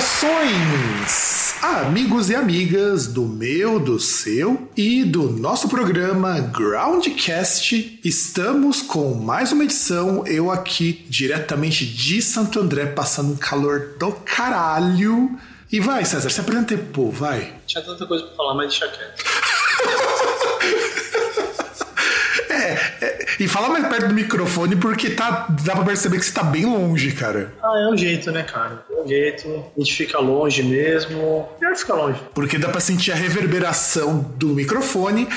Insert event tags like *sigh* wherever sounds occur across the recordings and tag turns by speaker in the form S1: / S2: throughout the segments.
S1: Saudações, amigos e amigas do meu, do seu e do nosso programa Groundcast. Estamos com mais uma edição, eu aqui diretamente de Santo André, passando um calor do caralho. E vai, César, se apresenta aí, pô, vai.
S2: Tinha tanta coisa pra falar, mas deixa quieto. *laughs*
S1: É, é, e fala mais perto do microfone porque tá, dá pra perceber que você tá bem longe, cara.
S2: Ah, é o jeito, né, cara? É o jeito. A gente fica longe mesmo. Melhor ficar longe.
S1: Porque dá pra sentir a reverberação do microfone.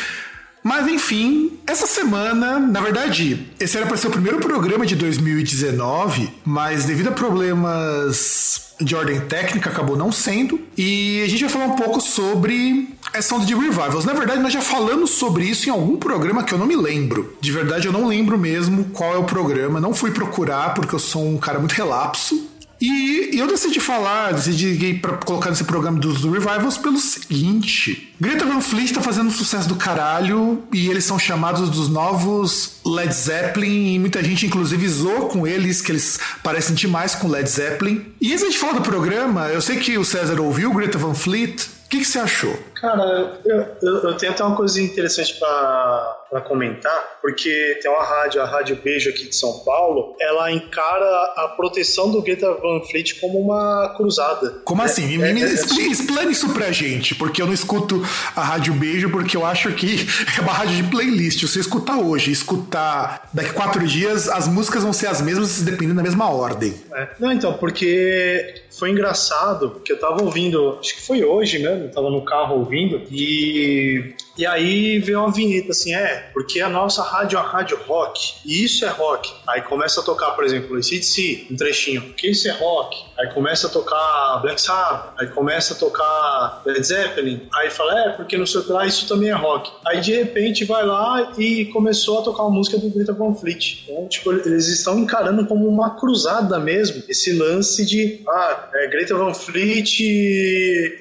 S1: Mas enfim, essa semana, na verdade, esse era para ser o primeiro programa de 2019, mas devido a problemas de ordem técnica acabou não sendo. E a gente vai falar um pouco sobre essa onda de revivals. Na verdade, nós já falamos sobre isso em algum programa que eu não me lembro. De verdade, eu não lembro mesmo qual é o programa. Não fui procurar porque eu sou um cara muito relapso. E eu decidi falar, decidi pra colocar nesse programa dos revivals pelo seguinte: Greta Van Fleet tá fazendo um sucesso do caralho e eles são chamados dos novos Led Zeppelin e muita gente inclusive zoou com eles, que eles parecem demais com Led Zeppelin. E antes de falar do programa, eu sei que o César ouviu Greta Van Fleet. O que, que você achou?
S2: Cara, eu, eu, eu tenho até uma coisa interessante para comentar, porque tem uma rádio, a Rádio Beijo aqui de São Paulo, ela encara a proteção do Greta Van Fleet como uma cruzada.
S1: Como
S2: É,
S1: assim?
S2: é,
S1: Me-
S2: é, é,
S1: explane isso pra gente, porque eu não escuto a Rádio Beijo porque eu acho que *laughs* é uma rádio de playlist. Se você escutar hoje escutar daqui quatro dias, as músicas vão ser as mesmas, dependendo da mesma ordem.
S2: É. Não, então, porque foi engraçado que eu tava ouvindo, acho que foi hoje mesmo, tava no carro ouvindo, e, e aí veio uma vinheta assim, é, porque a nossa rádio é uma rádio rock, e isso é rock. Aí começa a tocar, por exemplo, esse DC, um trechinho, que isso é rock. Aí começa a tocar Black Sabbath, aí começa a tocar Led Zeppelin, aí fala, é, porque não sei o lá, isso também é rock. Aí de repente vai lá e começou a tocar uma música do Greta Van Fleet. Então, tipo, eles estão encarando como uma cruzada mesmo, esse lance de, ah, é Greta Van Fleet,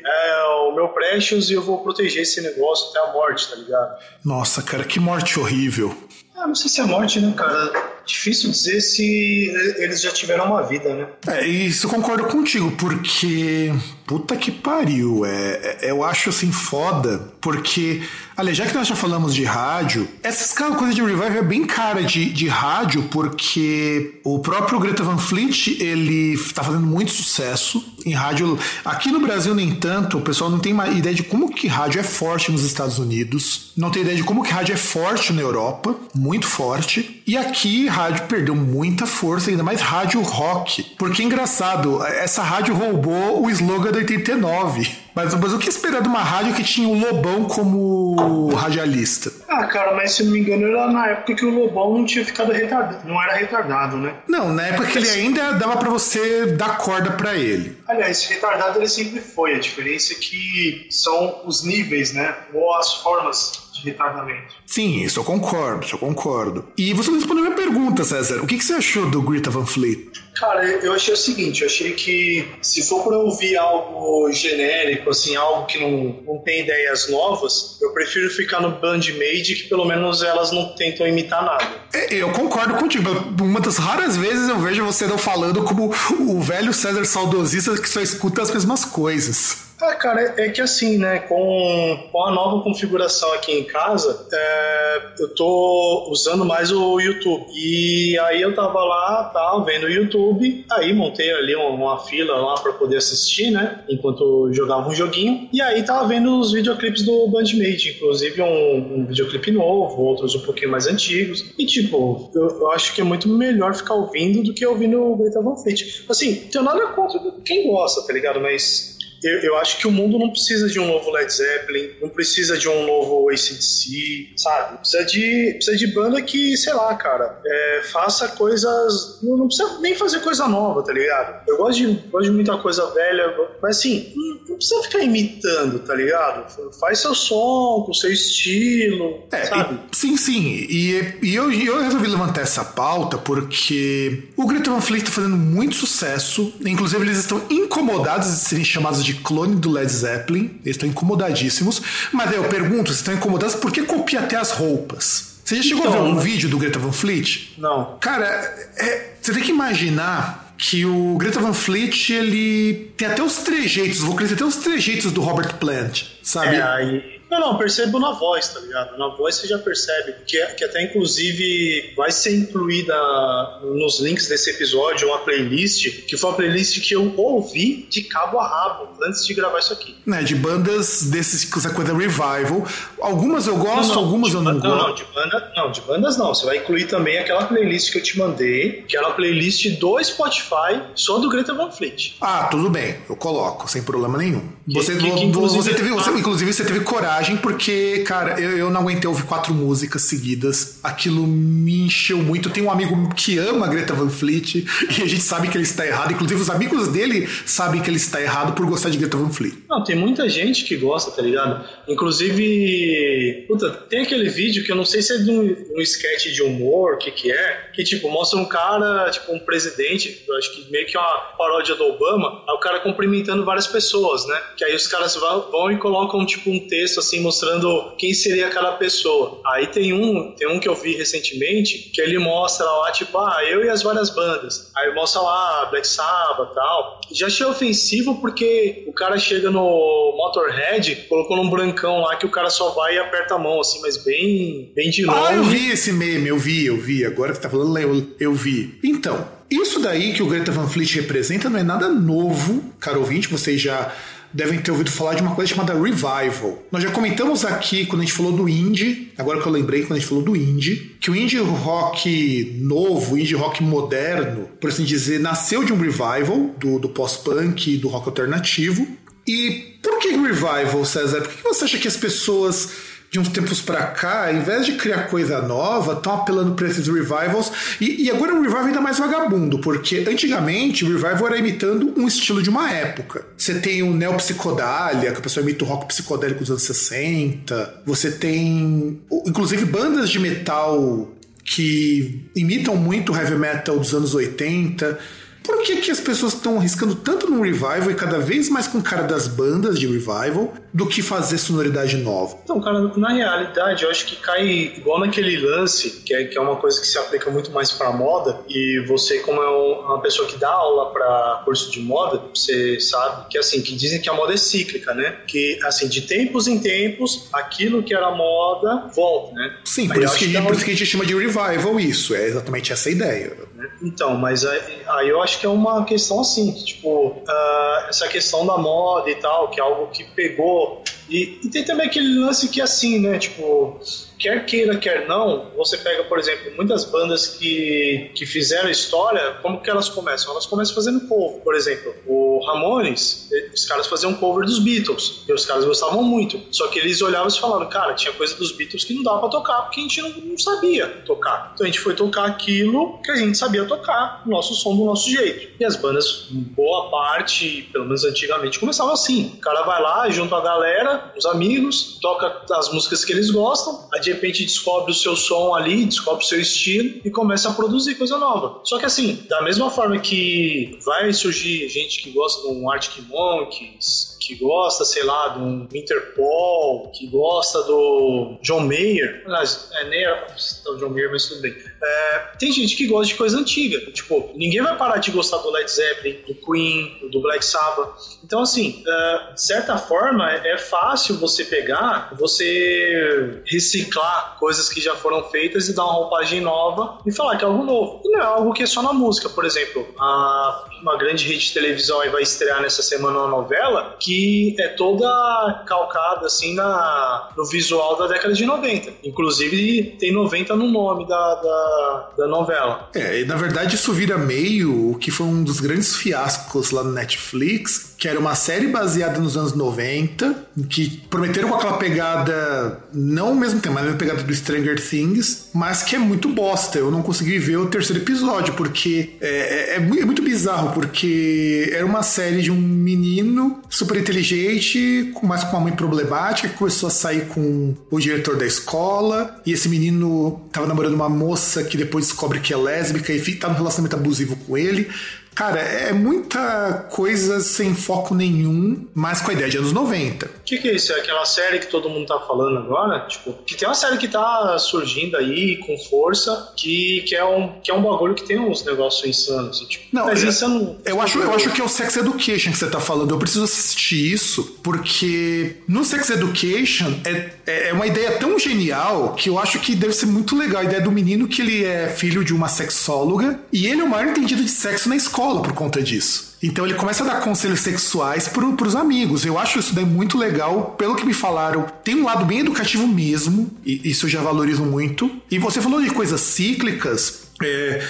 S2: é o meu Precious e eu vou proteger esse negócio até a morte, tá ligado?
S1: Nossa, cara, que morte horrível.
S2: Ah, não sei se é morte, né, cara? Difícil dizer se eles já tiveram uma vida, né?
S1: É, isso concordo contigo, porque. Puta que pariu. É, é- eu acho assim foda, porque. Aliás, já que nós já falamos de rádio, essa coisa de revive é bem cara de, de rádio, porque o próprio Greta Van Fleet ele tá fazendo muito sucesso em rádio. Aqui no Brasil, nem tanto, o pessoal não tem uma ideia de como que rádio é forte nos Estados Unidos, não tem ideia de como que rádio é forte na Europa, muito forte. E aqui rádio perdeu muita força, ainda mais rádio rock. Porque é engraçado, essa rádio roubou o slogan da 89. Mas, mas o que esperar de uma rádio que tinha o Lobão como radialista?
S2: Ah, cara, mas se não me engano era na época que o Lobão não tinha ficado retardado, não era retardado, né?
S1: Não, na época que ele ainda dava pra você dar corda pra ele.
S2: Aliás, retardado ele sempre foi, a diferença é que são os níveis, né? Ou as formas retardamento.
S1: Sim, isso eu concordo, isso eu concordo. E você não respondeu a minha pergunta, César. O que, que você achou do Greta Van Fleet?
S2: Cara, eu achei o seguinte, eu achei que se for pra ouvir algo genérico, assim, algo que não, não tem ideias novas, eu prefiro ficar no Bandmade, que pelo menos elas não tentam imitar nada.
S1: É, Eu concordo contigo. Uma das raras vezes eu vejo você não falando como o velho César saudosista que só escuta as mesmas coisas.
S2: Ah, cara, é que assim, né, com, com a nova configuração aqui em casa, é, eu tô usando mais o YouTube. E aí eu tava lá, tava vendo o YouTube, aí montei ali uma, uma fila lá pra poder assistir, né, enquanto jogava um joguinho. E aí tava vendo os videoclipes do Bandmate, inclusive um, um videoclipe novo, outros um pouquinho mais antigos. E tipo, eu, eu acho que é muito melhor ficar ouvindo do que ouvindo o Greta Van Fleet. Assim, tenho nada contra quem gosta, tá ligado? Mas eu, eu acho que o mundo não precisa de um novo Led Zeppelin, não precisa de um novo ACDC, sabe? Precisa de, precisa de banda que, sei lá, cara, é, faça coisas. Não, não, precisa nem fazer coisa nova, tá ligado? Eu gosto de, gosto de muita coisa velha, mas assim, não, não precisa ficar imitando, tá ligado? Faz seu som, com seu estilo,
S1: é,
S2: sabe?
S1: E, sim, sim. E, e eu, eu resolvi levantar essa pauta porque o Greta Van Fleet está fazendo muito sucesso. Inclusive, eles estão incomodados de serem chamados de clone do Led Zeppelin. Eles estão incomodadíssimos. Mas aí eu pergunto, vocês estão incomodados por que copia até as roupas? Você já chegou então, a ver um vídeo do Greta Van Fleet?
S2: Não.
S1: Cara, é, você tem que imaginar que o Greta Van Fleet, ele tem até os trejeitos, vocalista tem até os trejeitos do Robert Plant, sabe?
S2: É, aí não, não, percebo na voz, tá ligado? Na voz você já percebe, que, que até inclusive vai ser incluída nos links desse episódio uma playlist, que foi uma playlist que eu ouvi de cabo a rabo antes de gravar isso aqui.
S1: Né, de bandas desses, essa coisa revival. Algumas eu gosto, não, não, algumas eu não gosto.
S2: Não, não, de banda, não, de bandas não. Você vai incluir também aquela playlist que eu te mandei, que é uma playlist do Spotify só do Greta Van Fleet.
S1: Ah, tudo bem, eu coloco, sem problema nenhum. Você, que, que, você teve, você, inclusive, você teve coragem porque, cara, eu, eu não aguentei ouvir quatro músicas seguidas. Aquilo me encheu muito. Tenho um amigo que ama Greta Van Fleet e a gente sabe que ele está errado. Inclusive, os amigos dele sabem que ele está errado por gostar de Greta Van Fleet.
S2: Não, tem muita gente que gosta, tá ligado? Inclusive, puta, tem aquele vídeo que eu não sei se é de um, um sketch de humor, o que que é, que, tipo, mostra um cara, tipo, um presidente, eu acho que meio que uma paródia do Obama, o cara cumprimentando várias pessoas, né? Que aí os caras vão e colocam, tipo, um texto, assim, assim, mostrando quem seria aquela pessoa. Aí tem um, tem um que eu vi recentemente, que ele mostra lá, tipo, ah, eu e as várias bandas. Aí mostra lá Black Sabbath e tal. Já achei ofensivo porque o cara chega no Motorhead, colocou num brancão lá que o cara só vai e aperta a mão, assim, mas bem, bem de longe.
S1: Ah, eu vi esse meme, eu vi, eu vi. Agora que tá falando, eu, eu vi. Então, isso daí que o Greta Van Fleet representa não é nada novo, caro ouvinte, vocês já devem ter ouvido falar de uma coisa chamada revival. Nós já comentamos aqui quando a gente falou do indie, agora que eu lembrei quando a gente falou do indie, que o indie rock novo, indie rock moderno, por assim dizer, nasceu de um revival do, do pós-punk e do rock alternativo. E por que revival, César? Por que você acha que as pessoas de uns tempos para cá, ao invés de criar coisa nova, estão apelando para esses revivals. E, e, agora é um revival ainda mais vagabundo, porque antigamente o revival era imitando um estilo de uma época. Você tem o neopsicodália, que a pessoa imita o rock psicodélico dos anos 60. Você tem, inclusive, bandas de metal que imitam muito o heavy metal dos anos 80. Por que, que as pessoas estão arriscando tanto no revival e cada vez mais com cara das bandas de revival do que fazer sonoridade nova?
S2: Então, cara, na realidade, eu acho que cai igual naquele lance, que é, que é uma coisa que se aplica muito mais pra moda, e você, como é uma pessoa que dá aula para curso de moda, você sabe que, assim, que dizem que a moda é cíclica, né? Que, assim, de tempos em tempos, aquilo que era moda volta, né?
S1: Sim, por, isso que, que, é por isso que a gente chama de revival isso, é exatamente essa ideia.
S2: Então, mas aí, aí eu acho que é uma questão assim, que, tipo, uh, essa questão da moda e tal, que é algo que pegou. E, e tem também aquele lance que assim, né? Tipo, quer queira, quer não, você pega, por exemplo, muitas bandas que, que fizeram história, como que elas começam? Elas começam fazendo cover. Por exemplo, o Ramones, os caras faziam cover dos Beatles, e os caras gostavam muito. Só que eles olhavam e falavam, cara, tinha coisa dos Beatles que não dava pra tocar, porque a gente não, não sabia tocar. Então a gente foi tocar aquilo que a gente sabia tocar, o nosso som do nosso jeito. E as bandas, boa parte, pelo menos antigamente, começavam assim. O cara vai lá, junto a galera, os amigos, toca as músicas que eles gostam, a de repente descobre o seu som ali, descobre o seu estilo e começa a produzir coisa nova. Só que assim, da mesma forma que vai surgir gente que gosta de um Arctic Monkeys, que gosta, sei lá, do Interpol, que gosta do John Mayer. Aliás, é, nem era o John Mayer, mas tudo bem. É, tem gente que gosta de coisa antiga. Tipo, ninguém vai parar de gostar do Led Zeppelin, do Queen, do Black Sabbath. Então, assim, é, de certa forma, é fácil você pegar, você reciclar coisas que já foram feitas e dar uma roupagem nova e falar que é algo novo. E não é algo que é só na música. Por exemplo, a uma grande rede de televisão e vai estrear nessa semana uma novela que é toda calcada assim na, no visual da década de 90. Inclusive tem 90 no nome da, da, da novela.
S1: É, e na verdade isso vira meio o que foi um dos grandes fiascos lá no Netflix, que era uma série baseada nos anos 90, que prometeram com aquela pegada, não o mesmo tema, mas a pegada do Stranger Things, mas que é muito bosta. Eu não consegui ver o terceiro episódio, porque é, é, é, muito, é porque era uma série de um menino super inteligente, mas com uma mãe problemática, que começou a sair com o diretor da escola, e esse menino tava namorando uma moça que depois descobre que é lésbica e tá num relacionamento abusivo com ele. Cara, é muita coisa sem foco nenhum, mas com a ideia de anos 90. O
S2: que, que é isso? É aquela série que todo mundo tá falando agora? Tipo, que tem uma série que tá surgindo aí com força, que, que, é, um, que é um bagulho que tem uns negócios insanos. Tipo,
S1: não, mas isso não. Eu acho, eu acho que é o Sex Education que você tá falando. Eu preciso assistir isso, porque no Sex Education é, é, é uma ideia tão genial que eu acho que deve ser muito legal. A ideia do menino que ele é filho de uma sexóloga e ele é o maior entendido de sexo na escola escola por conta disso. Então ele começa a dar conselhos sexuais pro, pros amigos. Eu acho isso daí muito legal. Pelo que me falaram, tem um lado bem educativo mesmo, e isso eu já valorizo muito. E você falou de coisas cíclicas. É,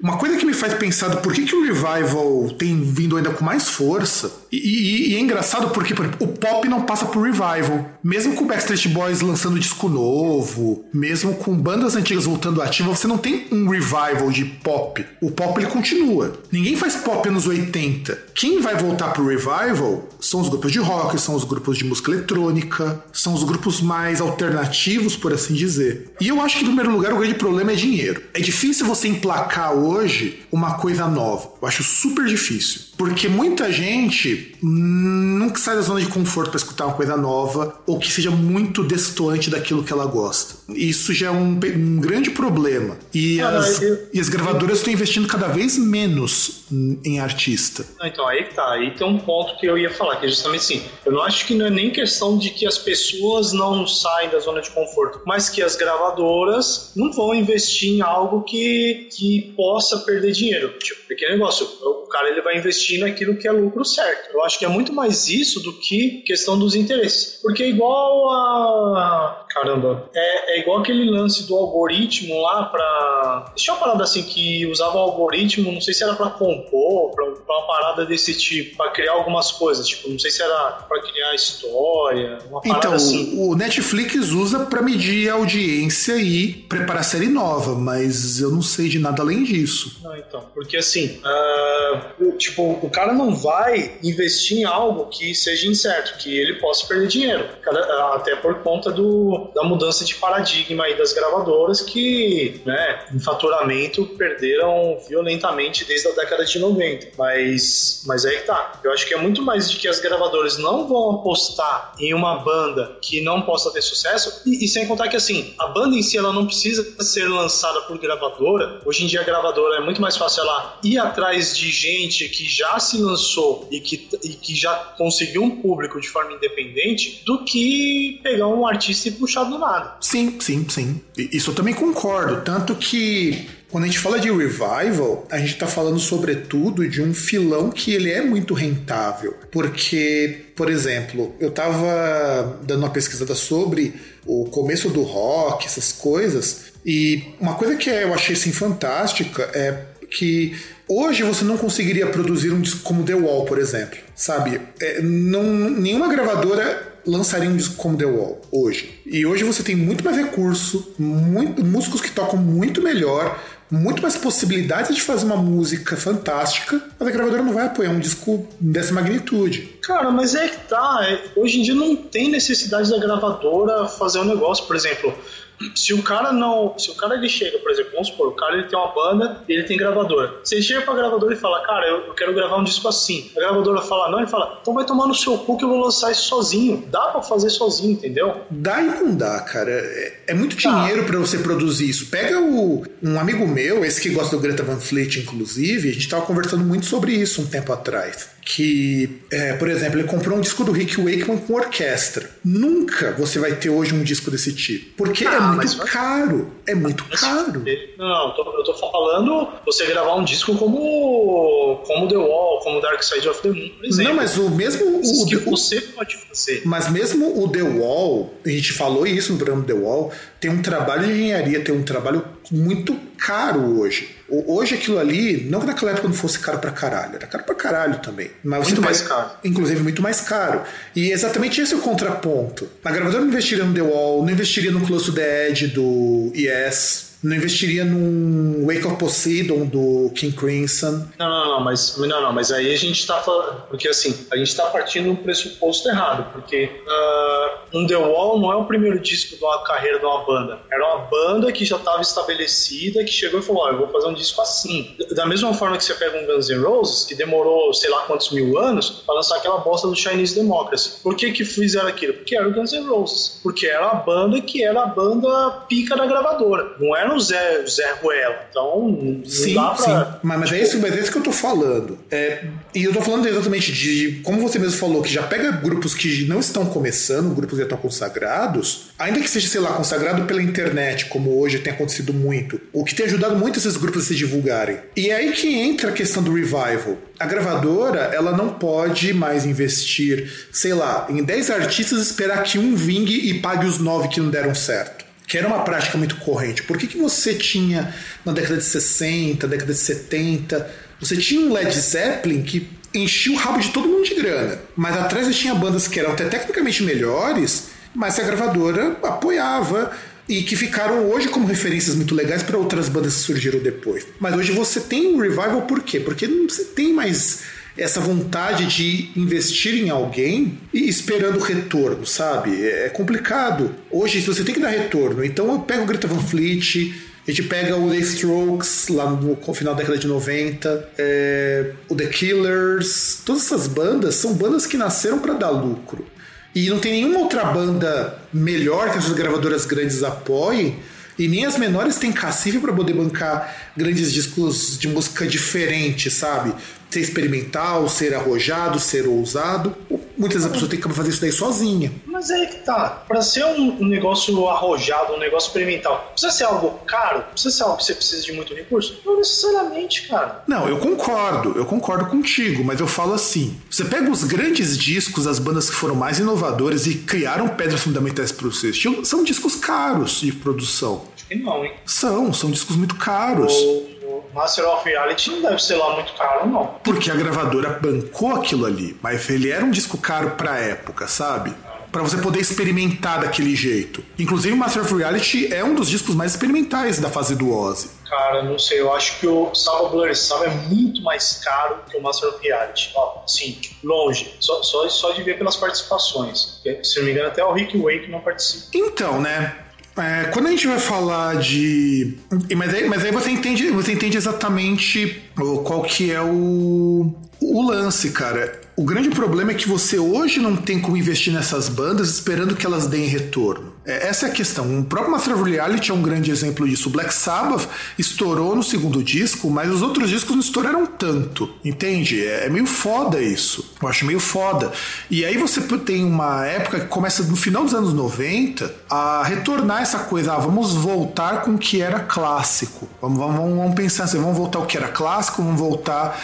S1: uma coisa que me faz pensar por que, que o revival tem vindo ainda com mais força, e, e, e é engraçado porque por exemplo, o pop não passa por revival. Mesmo com Backstreet Boys lançando disco novo, mesmo com bandas antigas voltando ativa, você não tem um revival de pop. O pop ele continua. Ninguém faz pop nos 80. Quem vai voltar pro revival são os grupos de rock, são os grupos de música eletrônica, são os grupos mais alternativos, por assim dizer. E eu acho que, em primeiro lugar, o grande problema é dinheiro. É difícil você emplacar hoje uma coisa nova. Eu acho super difícil. Porque muita gente nunca sai da zona de conforto para escutar uma coisa nova ou que seja muito destoante daquilo que ela gosta. Isso já é um, um grande problema. E, ah, as, eu, e as gravadoras estão investindo cada vez menos em artista.
S2: Então, aí que tá. Aí tem um ponto que eu ia falar, que é justamente assim. Eu não acho que não é nem questão de que as pessoas não saem da zona de conforto, mas que as gravadoras não vão investir em algo que, que possa perder dinheiro. Tipo, pequeno negócio. O cara ele vai investir investir naquilo que é lucro certo. Eu acho que é muito mais isso do que questão dos interesses. Porque igual a. Caramba. É, é igual aquele lance do algoritmo lá pra. Deixa eu parada assim que usava o algoritmo, não sei se era pra compor, pra, pra uma parada desse tipo, pra criar algumas coisas. Tipo, não sei se era pra criar história, uma parada
S1: então,
S2: assim.
S1: O Netflix usa pra medir a audiência e preparar série nova, mas eu não sei de nada além disso.
S2: Não, então. Porque assim, uh, tipo, o cara não vai investir em algo que seja incerto, que ele possa perder dinheiro. Até por conta do, da mudança de paradigma aí das gravadoras que, né, em faturamento perderam violentamente desde a década de 90. Mas, mas aí tá. Eu acho que é muito mais de que as gravadoras não vão apostar em uma banda que não possa ter sucesso e, e sem contar que assim, a banda em si ela não precisa ser lançada por gravadora. Hoje em dia a gravadora é muito mais fácil ela ir atrás de gente que já se lançou e que, e que já conseguiu um público de forma independente do que pegar um artista e puxar do nada.
S1: Sim, sim, sim. Isso eu também concordo. Tanto que quando a gente fala de revival, a gente está falando sobretudo de um filão que ele é muito rentável. Porque, por exemplo, eu estava dando uma pesquisada sobre o começo do rock, essas coisas, e uma coisa que eu achei assim, fantástica é que Hoje você não conseguiria produzir um disco como The Wall, por exemplo, sabe? É, não, nenhuma gravadora lançaria um disco como The Wall hoje. E hoje você tem muito mais recurso, muito, músicos que tocam muito melhor, muito mais possibilidades de fazer uma música fantástica, mas a gravadora não vai apoiar um disco dessa magnitude.
S2: Cara, mas é que tá. É, hoje em dia não tem necessidade da gravadora fazer um negócio, por exemplo se o cara não. Se o cara ele chega, por exemplo, vamos supor, o cara ele tem uma banda e ele tem gravadora. Se ele chega pra gravadora e fala, cara, eu, eu, quero gravar um disco assim. A gravadora fala, não, ele fala, então vai tomar no seu cu que eu vou lançar isso sozinho. Dá pra fazer sozinho, entendeu?
S1: Dá e não dá, cara. É, é muito dinheiro para você produzir isso. Pega o, um amigo meu, esse que gosta do Greta Van Fleet, inclusive, a gente tava conversando muito sobre isso um tempo atrás que, é, por exemplo, ele comprou um disco do Rick Wakeman com orquestra. Nunca você vai ter hoje um disco desse tipo. Porque é
S2: Ah,
S1: muito
S2: mas-
S1: caro. É muito caro.
S2: Não, eu tô, falando você gravar um disco como, como The Wall, como Dark Side of the Moon, por exemplo.
S1: Não, mas o mesmo. O,
S2: que você pode fazer.
S1: Mas mesmo o The Wall, a gente falou isso no programa The Wall, tem um trabalho de engenharia, tem um trabalho muito caro hoje. Hoje aquilo ali, não que naquela época não fosse caro pra caralho, era caro pra caralho também. Mas
S2: Muito mais caro.
S1: Inclusive muito mais caro. E exatamente esse é o contraponto. A gravadora não investiria no The Wall, não investiria no Close to the Edge do Yes, não investiria num Wake of Poseidon do King Crimson.
S2: Não, não, não, mas, não, não, mas aí a gente tá falando. Porque assim, a gente tá partindo de um pressuposto errado. Porque um The Wall não é o primeiro disco de uma carreira de uma banda. Era uma banda que já estava estabelecida, que chegou e falou: Ó, eu vou fazer um disco assim. Da mesma forma que você pega um Guns N' Roses, que demorou sei lá quantos mil anos, pra lançar aquela bosta do Chinese Democracy. Por que, que fizeram aquilo? Porque era o Guns N' Roses. Porque era a banda que era a banda pica da gravadora. Não era o Zé, Zé Ruela. Então,
S1: Sim,
S2: pra.
S1: sim. Mas, mas é isso, mas é isso que eu tô falando. É, e eu tô falando exatamente de, como você mesmo falou, que já pega grupos que não estão começando, grupos que já estão consagrados, ainda que seja, sei lá, consagrado pela internet, como hoje tem acontecido muito, o que tem ajudado muito esses grupos a se divulgarem. E é aí que entra a questão do revival. A gravadora, ela não pode mais investir, sei lá, em 10 artistas e esperar que um vingue e pague os 9 que não deram certo que era uma prática muito corrente. Por que, que você tinha na década de 60, década de 70, você tinha um Led Zeppelin que enchia o rabo de todo mundo de grana, mas atrás você tinha bandas que eram até tecnicamente melhores, mas a gravadora apoiava e que ficaram hoje como referências muito legais para outras bandas que surgiram depois. Mas hoje você tem um revival por quê? Porque não você tem mais essa vontade de investir em alguém e esperando retorno, sabe? É complicado. Hoje você tem que dar retorno. Então eu pego o Greta Van Fleet, a gente pega o The Strokes lá no final da década de 90, é, o The Killers, todas essas bandas são bandas que nasceram para dar lucro. E não tem nenhuma outra banda melhor que essas gravadoras grandes apoiem e nem as menores têm cacife para poder bancar grandes discos de música diferente, sabe? Ser experimental, ser arrojado, ser ousado. Muitas vezes a pessoa tem que fazer isso daí sozinha.
S2: Mas aí que tá. Pra ser um, negócio arrojado, um negócio experimental, precisa ser algo caro? Precisa ser algo que você precisa de muito recurso? Não necessariamente, cara.
S1: Não, eu concordo, eu concordo contigo, mas eu falo assim: você pega os grandes discos, as bandas que foram mais inovadoras e criaram pedras fundamentais para o seu estilo, são discos caros de produção.
S2: Acho que não, hein?
S1: São, são discos muito caros.
S2: O, o Master of Reality não deve ser lá muito caro, não.
S1: Porque a gravadora bancou aquilo ali, mas ele era um disco caro pra época, sabe? Pra você poder experimentar daquele jeito. Inclusive, o Master of Reality é um dos discos mais experimentais da fase do Ozzy.
S2: Cara, não sei, eu acho que o Salva Blur Salva é muito mais caro que o Master of Reality. Ó, sim, longe. Só, só, só de ver pelas participações. Se não me engano, até o Rick Wake não participa.
S1: Então, né? É, quando a gente vai falar de. Mas aí, mas aí você entende, você entende exatamente qual que é o, o lance, cara. O grande problema é que você hoje não tem como investir nessas bandas esperando que elas deem retorno. É, essa é a questão. O próprio Master of Reality é um grande exemplo disso. O Black Sabbath estourou no segundo disco, mas os outros discos não estouraram tanto. Entende? É, é meio foda isso. Eu acho meio foda. E aí você tem uma época que começa no final dos anos 90 a retornar essa coisa. Ah, vamos voltar com o que era clássico. Vamos, vamos, vamos pensar assim, vamos voltar ao que era clássico, vamos voltar.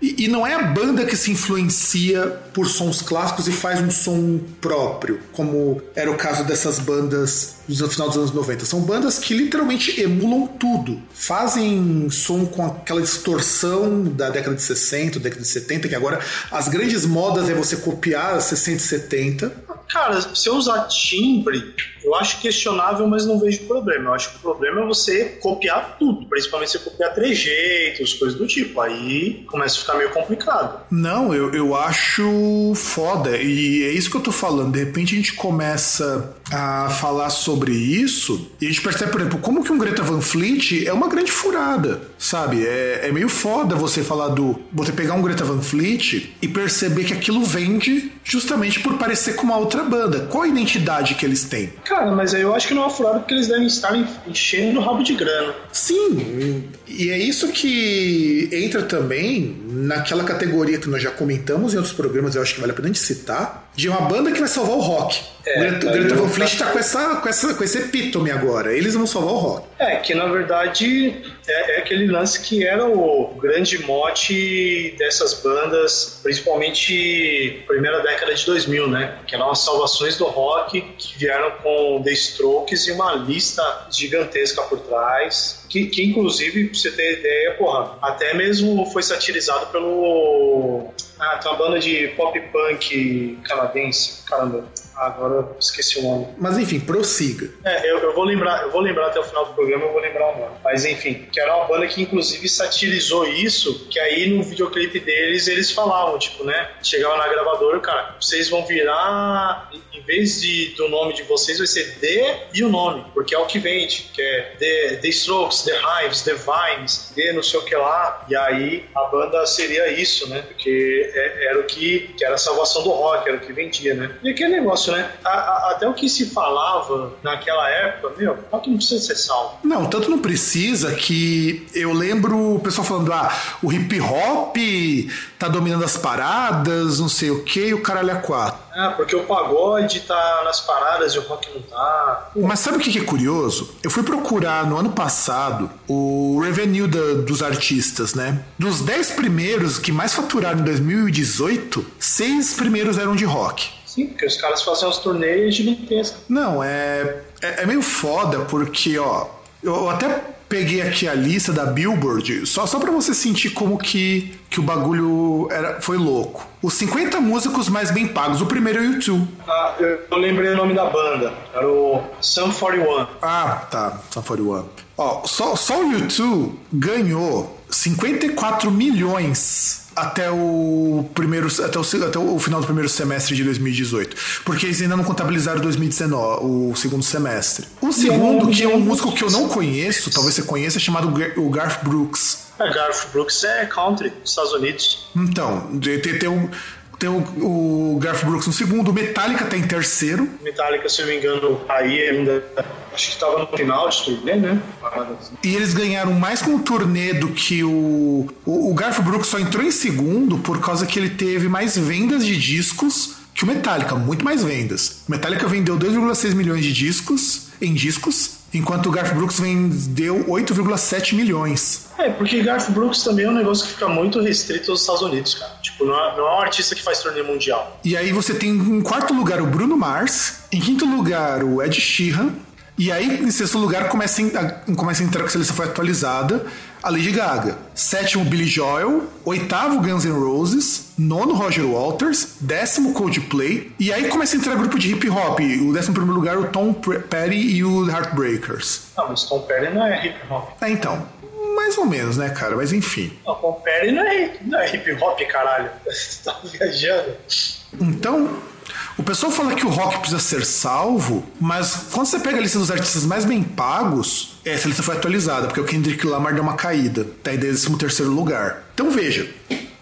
S1: E, e não é a banda que se influencia por sons clássicos e faz um som próprio, como era o caso dessas bandas no final dos anos 90. São bandas que literalmente emulam tudo. Fazem som com aquela distorção da década de 60, década de 70, que agora as grandes modas é você copiar 60 e 70.
S2: Cara, se eu usar timbre, eu acho questionável, mas não vejo problema. Eu acho que o problema é você copiar tudo, principalmente você copiar trejeitos, coisas do tipo. Aí começa a ficar meio complicado.
S1: Não, eu, eu acho foda. E é isso que eu tô falando. De repente a gente começa a falar sobre isso e a gente percebe, por exemplo, como que um Greta Van Fleet é uma grande furada, sabe? É, é meio foda você falar do. Você pegar um Greta Van Fleet e perceber que aquilo vende justamente por parecer com uma outra banda. Qual a identidade que eles têm?
S2: Cara, mas eu acho que não é uma furada porque eles devem estar enchendo o rabo de grana.
S1: Sim, e é isso que entra também naquela categoria que nós já comentamos em outros programas, eu acho que vale a pena a gente citar, de uma banda que vai salvar o rock. É, o Greta, Van Fleet tá com, essa, com, essa, com esse epítome agora. Eles vão salvar o rock.
S2: É, que na verdade é, é, aquele lance que era o grande mote dessas bandas, principalmente primeira década de 2000, né? Que eram as salvações do rock que vieram com The Strokes e uma lista gigantesca por trás. Que, que inclusive, pra você ter ideia, porra, até mesmo foi satirizado pelo. Ah, tem uma banda de pop punk canadense. Caramba, agora eu esqueci o nome.
S1: Mas enfim, prossiga.
S2: É, eu, eu, vou lembrar, eu vou lembrar até o final do programa, eu vou lembrar o nome. Mas enfim, que era uma banda que inclusive satirizou isso, que aí no videoclipe deles eles falavam, tipo, né? Chegava na gravadora, cara, vocês vão virar, em vez de, do nome de vocês, vai ser The e o nome, porque é o que vende, que é The, The Strokes, The Hives, The Vines, The não sei o que lá. E aí a banda seria isso, né? Porque é, era o que, que era a salvação do rock, era o que vendia, né? E aquele negócio negócio, né? A, a, até o que se falava naquela época, meu, rock não precisa ser salvo.
S1: Não, tanto não precisa que eu lembro o pessoal falando, ah, o hip hop tá dominando as paradas, não sei o que, e o caralho é quatro.
S2: Ah, porque o pagode tá nas paradas e o rock não tá.
S1: Mas sabe o que é curioso? Eu fui procurar no ano passado o revenue da, dos artistas, né? Dos 10 primeiros que mais faturaram em 2018, seis primeiros eram de rock.
S2: Sim, porque os caras fazem os torneios gigantescos.
S1: Não, é, é, é meio foda, porque, ó, eu até peguei aqui a lista da Billboard, só, só pra você sentir como que, que o bagulho era, foi louco. Os 50 músicos mais bem pagos. O primeiro é o YouTube.
S2: Ah, eu, eu lembrei o nome da banda. Era o Sun 41.
S1: Ah, tá. Sun 41. Ó, só, só o YouTube ganhou 54 milhões até o primeiro até o, até o final do primeiro semestre de 2018, porque eles ainda não contabilizaram 2019, o segundo semestre. O segundo, que é um músico que eu não conheço, talvez você conheça, é chamado o Garth Brooks.
S2: É, Garth Brooks é country dos Estados Unidos.
S1: Então, tem, tem um tem o, o Garth Brooks no segundo, o Metallica tá em terceiro.
S2: Metallica, se eu não me engano, aí ainda. Acho que estava no final de turnê, né?
S1: E eles ganharam mais com o turnê do que o. O, o Garth Brooks só entrou em segundo por causa que ele teve mais vendas de discos que o Metallica, muito mais vendas. O Metallica vendeu 2,6 milhões de discos em discos enquanto o Garth Brooks vendeu 8,7 milhões.
S2: É, porque Garth Brooks também é um negócio que fica muito restrito aos Estados Unidos, cara. Tipo, não é, não é um artista que faz turnê mundial.
S1: E aí você tem em quarto lugar o Bruno Mars, em quinto lugar o Ed Sheeran, e aí, em sexto lugar, começa a, começa a entrar que a lista foi atualizada a Lady Gaga. Sétimo, Billy Joel. Oitavo, Guns N' Roses. Nono, Roger Waters. Décimo, Coldplay. E aí começa a entrar grupo de hip hop. O décimo primeiro lugar, o Tom Petty e o Heartbreakers.
S2: Não, mas Tom Petty não é hip hop.
S1: É, então. Mais ou menos, né, cara? Mas enfim.
S2: Não, Tom Petty não é, não é hip hop, caralho. *laughs* Você tá viajando.
S1: Então, o pessoal fala que o rock precisa ser salvo, mas quando você pega a lista dos artistas mais bem pagos, essa lista foi atualizada, porque o Kendrick Lamar deu uma caída, tá em 13 lugar. Então veja,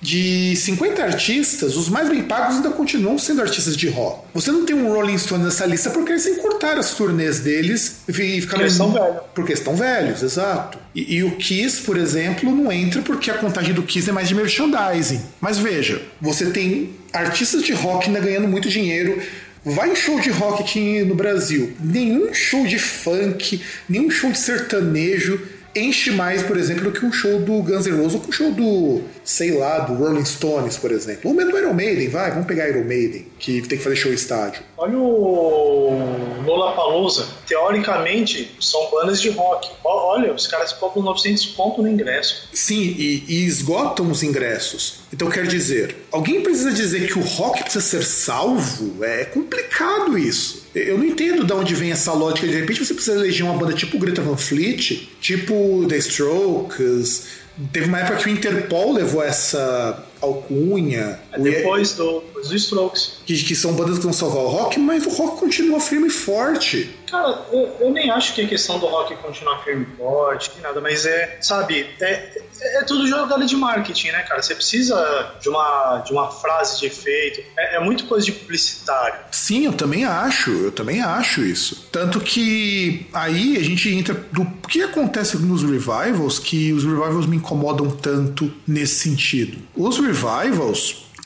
S1: de 50 artistas, os mais bem pagos ainda continuam sendo artistas de rock. Você não tem um Rolling Stone nessa lista porque eles encurtaram as turnês deles e ficaram.
S2: Porque eles estão velhos.
S1: Porque estão velhos, exato. E, e, o Kiss, por exemplo, não entra porque a contagem do Kiss é mais de merchandising. Mas veja, você tem artistas de rock ainda ganhando muito dinheiro. Vai em show de rock aqui no Brasil. Nenhum show de funk, nenhum show de sertanejo enche mais, por exemplo, do que um show do Guns N' Roses ou que um show do, sei lá, do Rolling Stones, por exemplo. Ou mesmo do Iron Maiden, vai, vamos pegar Iron Maiden, que tem que fazer show estádio.
S2: Olha o Lollapalooza. Teoricamente, são bandas de rock. Olha, os caras cobram 900 pontos no ingresso.
S1: Sim, e, e esgotam os ingressos. Então, quer dizer, alguém precisa dizer que o rock precisa ser salvo? É complicado isso. Eu não entendo de onde vem essa lógica. De repente você precisa eleger uma banda tipo Greta Van Fleet, tipo The Strokes. Teve uma época que o Interpol levou essa Alcunha.
S2: É depois do, depois do Strokes.
S1: Que, que são bandas que não só o rock, mas o rock continua firme e forte.
S2: Cara, eu, eu, nem acho que a questão do rock continuar firme e forte, que nada, mas é, sabe, é, é, é tudo jogada de marketing, né, cara? Você precisa de uma, de uma frase de efeito, é, é muito coisa de publicitário.
S1: Sim, eu também acho, eu também acho isso. Tanto que aí a gente entra do que acontece nos revivals, que os revivals me incomodam tanto nesse sentido. Os revivals,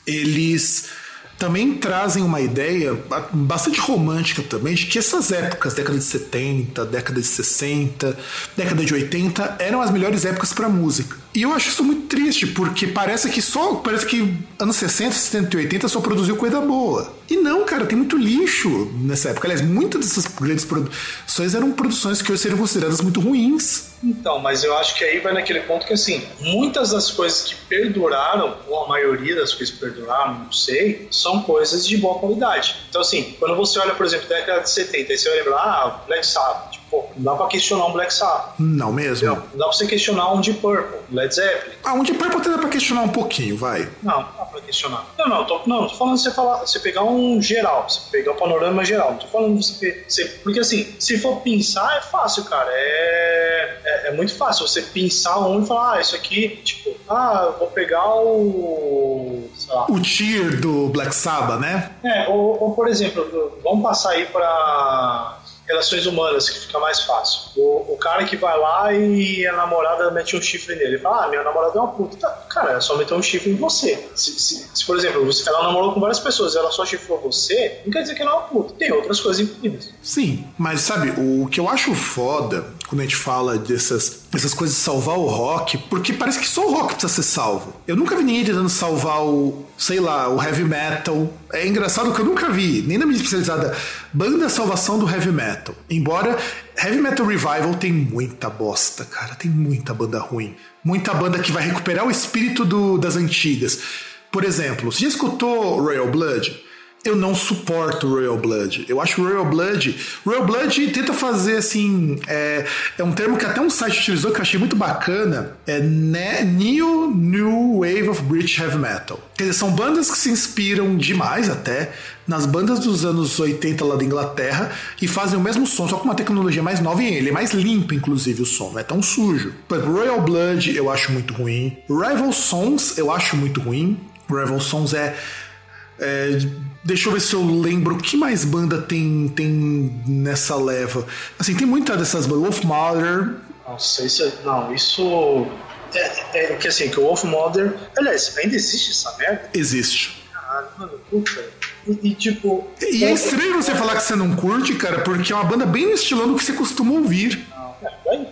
S1: eles também trazem uma ideia bastante romântica também de que essas épocas, década de 70, década de 60, década de 80, eram as melhores épocas para música. E eu acho isso muito triste, porque parece que só parece que anos 60, 70 e 80 só produziu coisa boa. E não, cara, tem muito lixo nessa época. Aliás, muitas dessas grandes produções eram produções que hoje seriam consideradas muito ruins.
S2: Então, mas eu acho que aí vai naquele ponto que, assim, muitas das coisas que perduraram, ou a maioria das coisas que perduraram, não sei, são coisas de boa qualidade. Então, assim, quando você olha, por exemplo, década de 70, aí você vai lembrar, ah, Black Sabbath, Pô, não dá pra questionar um Black Sabbath.
S1: Não mesmo? Não,
S2: não dá pra você questionar um Deep Purple, Led Zeppelin.
S1: Ah, um Deep Purple até dá pra questionar um pouquinho, vai.
S2: Não, não dá pra questionar. Não, não, tô, não, tô falando você, falar, você pegar um geral, você pegar um panorama geral. Não tô falando você, você. Porque assim, se for pensar, é fácil, cara. É, é, é muito fácil você pensar um e falar, ah, isso aqui, tipo, ah, vou pegar o.
S1: O tier do Black Sabbath, né?
S2: É, ou, ou por exemplo, vamos passar aí pra relações humanas, que fica mais fácil. O, o, cara que vai lá e a namorada mete um chifre nele. Ele fala, ah, minha namorada é uma puta. Tá, cara, ela só meteu um chifre em você. Se, se, se, por exemplo, você, ela namorou com várias pessoas ela só chifrou você, não quer dizer que ela é uma puta. Tem outras coisas incríveis.
S1: Sim, mas sabe, o que eu acho foda quando a gente fala dessas, dessas coisas de salvar o rock, porque parece que só o rock precisa ser salvo. Eu nunca vi ninguém tentando salvar o, sei lá, o heavy metal. É engraçado que eu nunca vi, nem na minha especializada, banda salvação do heavy metal. Embora Heavy Metal Revival tem muita bosta, cara, tem muita banda ruim. Muita banda que vai recuperar o espírito do, das antigas. Por exemplo, você já escutou Royal Blood? Eu não suporto Royal Blood. Eu acho Royal Blood. Royal Blood tenta fazer assim. É, é um termo que até um site utilizou que eu achei muito bacana. É New New Wave of British Heavy Metal. Quer dizer, são bandas que se inspiram demais até nas bandas dos anos 80 lá da Inglaterra e fazem o mesmo som, só com uma tecnologia mais nova e ele é mais limpo, inclusive, o som, não é tão sujo. Royal Blood eu acho muito ruim. Rival Sons eu acho muito ruim. Rival Sons é é, deixa eu ver se eu lembro o que mais banda tem, tem nessa leva. Assim, tem muita dessas bandas. Wolf Mother.
S2: Não sei se. É, não, isso. É, é que assim, que o Wolf Mother. Aliás, ainda existe essa merda?
S1: Existe.
S2: Caralho, mano, puta. E, e, tipo.
S1: E é estranho você falar que você não curte, cara, porque é uma banda bem no estilão do que você costuma ouvir.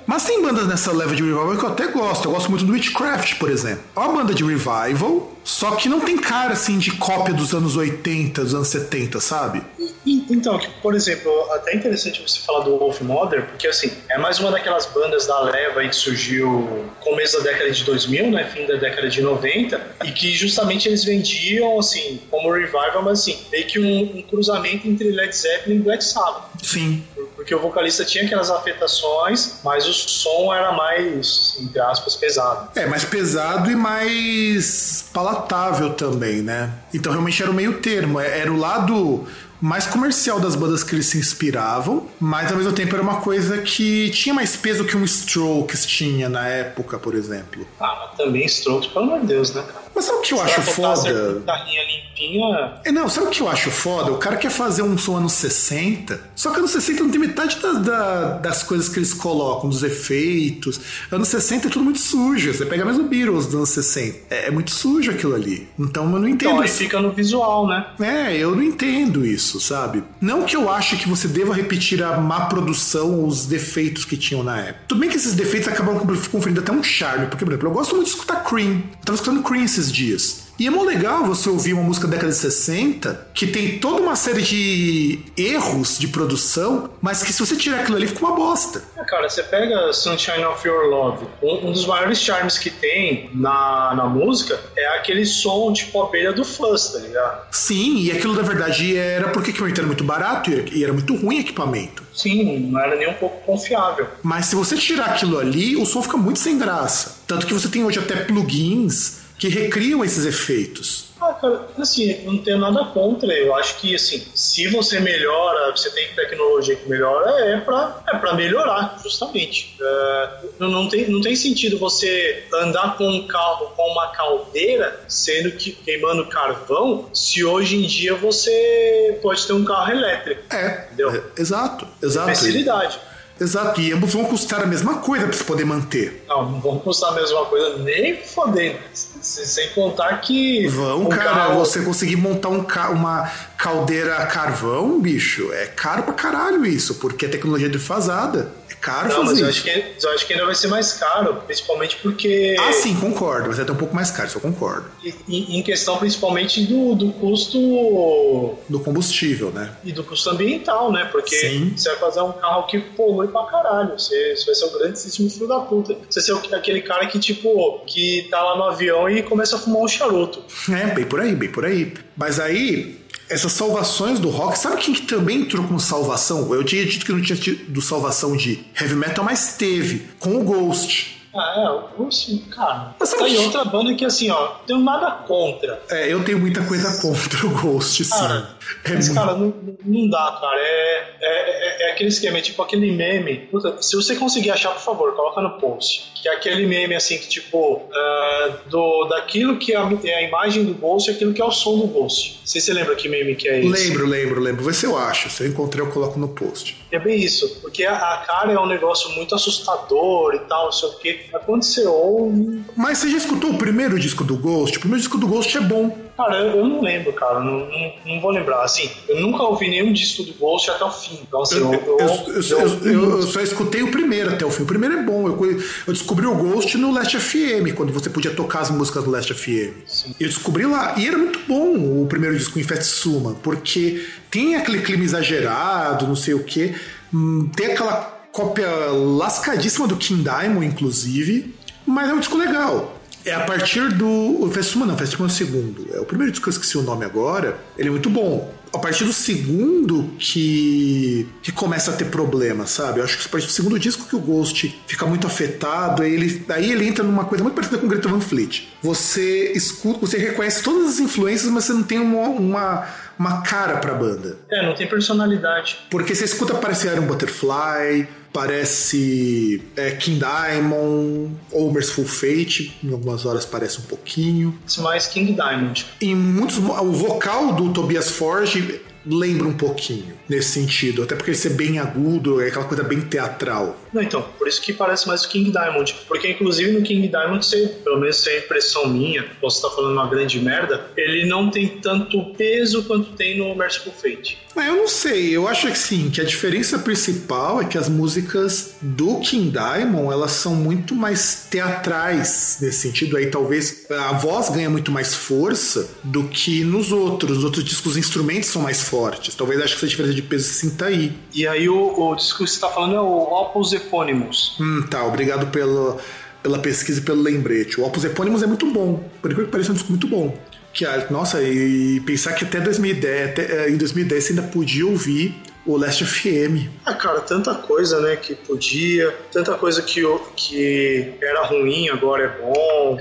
S1: Mas tem bandas nessa leva de revival que eu até gosto. Eu gosto muito do Witchcraft, por exemplo. É uma banda de revival, só que não tem cara assim de cópia dos anos 80, dos anos 70, sabe?
S2: Então, por exemplo, até interessante você falar do Wolf Mother, porque assim, é mais uma daquelas bandas da leva aí que surgiu começo da década de 2000, né, fim da década de 90, e que justamente eles vendiam assim, como revival, mas assim, meio que um, um cruzamento entre Led Zeppelin e Black Sabbath.
S1: Sim
S2: porque o vocalista tinha aquelas afetações, mas o som era mais, entre aspas, pesado.
S1: É, mais pesado e mais palatável também, né? Então realmente era o meio termo, é, era o lado mais comercial das bandas que eles se inspiravam, mas ao mesmo tempo era uma coisa que tinha mais peso que um Strokes tinha na época, por exemplo.
S2: Ah, mas também Strokes, pelo amor de Deus, né, cara?
S1: Mas sabe o que eu acho foda?
S2: linha limpinha.
S1: É, não, sabe o que eu acho foda? O cara quer fazer um som anos 60, só que anos 60 não tem metade da, da, das coisas que eles colocam, dos efeitos. Anos 60 é tudo muito sujo. Você pega mesmo Beatles dos anos 60. É, é muito sujo aquilo ali. Então eu não entendo. Então,
S2: aí fica no visual, né?
S1: É, eu não entendo isso, sabe? Não que eu ache que você deva repetir a má produção ou os defeitos que tinham na época. Tudo bem que esses defeitos acabam conferindo até um charme, porque, por exemplo, eu gosto muito de escutar Cream. Eu tava escutando Cream esses dias. E é mó legal você ouvir uma música da década de 60 que tem toda uma série de erros de produção, mas que se você tirar aquilo ali fica uma bosta.
S2: É, cara, você pega Sunshine of Your Love, um, um, dos maiores charmes que tem na, na música é aquele som tipo abelha do Fuzz, tá ligado?
S1: Sim, e aquilo na verdade era porque o era muito barato e era muito ruim equipamento.
S2: Sim, não era nem um pouco confiável.
S1: Mas se você tirar aquilo ali, o som fica muito sem graça. Tanto que você tem hoje até plugins que recriam esses efeitos.
S2: Ah, cara, assim, não tenho nada contra. Eu acho que, assim, se você melhora, você tem tecnologia que melhora, é pra, é pra melhorar, justamente. É, não, tem, não tem sentido você andar com um carro com uma caldeira, sendo que queimando carvão, se hoje em dia você pode ter um carro elétrico.
S1: É, entendeu? É, exato, exato.
S2: Facilidade.
S1: Exato, e ambos vão custar a mesma coisa para você poder manter.
S2: Não, não vão custar a mesma coisa nem fodendo. Sem contar que.
S1: Vão, um cara, carro... você conseguir montar um ca... uma caldeira carvão, bicho, é caro pra caralho isso, porque é tecnologia defasada caro
S2: não,
S1: fazer
S2: mas eu acho, que, eu acho que ainda vai ser mais caro, principalmente porque.
S1: Ah, sim, concordo. Vai ser até um pouco mais caro, isso eu concordo.
S2: Em, em questão principalmente do, do custo.
S1: Do combustível, né?
S2: E do custo ambiental, né? Porque sim. você vai fazer um carro que polui pra caralho. Você, você vai ser o grandíssimo filho da puta. Você ser aquele cara que, tipo, que tá lá no avião e começa a fumar um charuto.
S1: É, bem por aí, bem por aí. Mas aí, essas salvações do rock, sabe quem que também entrou como salvação? Eu tinha dito que não tinha tido salvação de heavy metal, mas teve, com o Ghost.
S2: Ah, é, o Ghost, cara. Mas tá outra banda que, assim, ó, tenho nada contra.
S1: É, eu tenho muita coisa contra o Ghost, sim.
S2: Cara, é mas, muito... cara, não, não dá, cara. É, é, é, é, aquele esquema, tipo aquele meme. Puta, se você conseguir achar, por favor, coloca no post. Que é aquele meme, assim, que, tipo, uh, do, daquilo que é a, é a imagem do Ghost e aquilo que é o som do Ghost. Não sei se você lembra que meme que é esse.
S1: Lembro, lembro, lembro. Vê se eu acho. Se eu encontrei, eu coloco no post.
S2: É bem isso, porque a, a cara é um negócio muito assustador e tal, não sei o quê. Mas quando você ouve.
S1: Mas você já escutou o primeiro disco do Ghost? O primeiro disco do Ghost é bom.
S2: Cara, eu, eu não lembro, cara. Não, não, não, vou lembrar. Assim, eu nunca ouvi nenhum disco do Ghost até o fim. Então, assim, eu,
S1: eu, eu, só escutei o primeiro até o fim. O primeiro é bom. Eu, descobri o Ghost no Last FM, quando você podia tocar as músicas do Last FM. Sim. Eu descobri lá. E era muito bom o primeiro disco, Infest Suma, porque tem aquele clima exagerado, não sei o quê. Hum, tem aquela cópia lascadíssima do King Diamond, inclusive, mas é um disco legal. É a partir do. O Festival não, o Festival é o segundo. É o primeiro disco que eu esqueci o nome agora. Ele é muito bom. A partir do segundo que, que começa a ter problema, sabe? Eu acho que a partir do segundo disco que o Ghost fica muito afetado, aí ele, aí ele entra numa coisa muito parecida com o Greta Van Fleet. Você escuta, você reconhece todas as influências, mas você não tem uma, uma uma cara pra banda.
S2: É, não tem personalidade.
S1: Porque você escuta parecer Iron Butterfly, parece é, King Diamond ou Merciful Fate, em algumas horas parece um pouquinho.
S2: Mais King Diamond.
S1: Em muitos, o vocal do Tobias Forge lembra um pouquinho nesse sentido, até porque ele ser bem agudo, é aquela coisa bem teatral.
S2: Não, então, por isso que parece mais o King Diamond, porque inclusive no King Diamond, você, pelo menos se é impressão minha, posso estar falando uma grande merda, ele não tem tanto peso quanto tem no Merciful Fate.
S1: Ah, eu não sei, eu acho que sim, que a diferença principal é que as músicas do King Diamond, elas são muito mais teatrais nesse sentido. Aí, talvez a voz ganha muito mais força do que nos outros, nos outros discos os instrumentos são mais fortes, talvez acho que essa diferença de peso se sinta aí.
S2: E aí o, o disco que você está falando é o Opus Epônimos.
S1: Hum, tá, obrigado pelo, pela pesquisa e pelo lembrete. O Opus Epônimos é muito bom, por incrível que pareça é um disco muito bom. Que, nossa, e pensar que até 2010, até, eh, em 2010 você ainda podia ouvir o Last FM.
S2: Ah, cara, tanta coisa, né, que podia, tanta coisa que, que era ruim, agora é bom.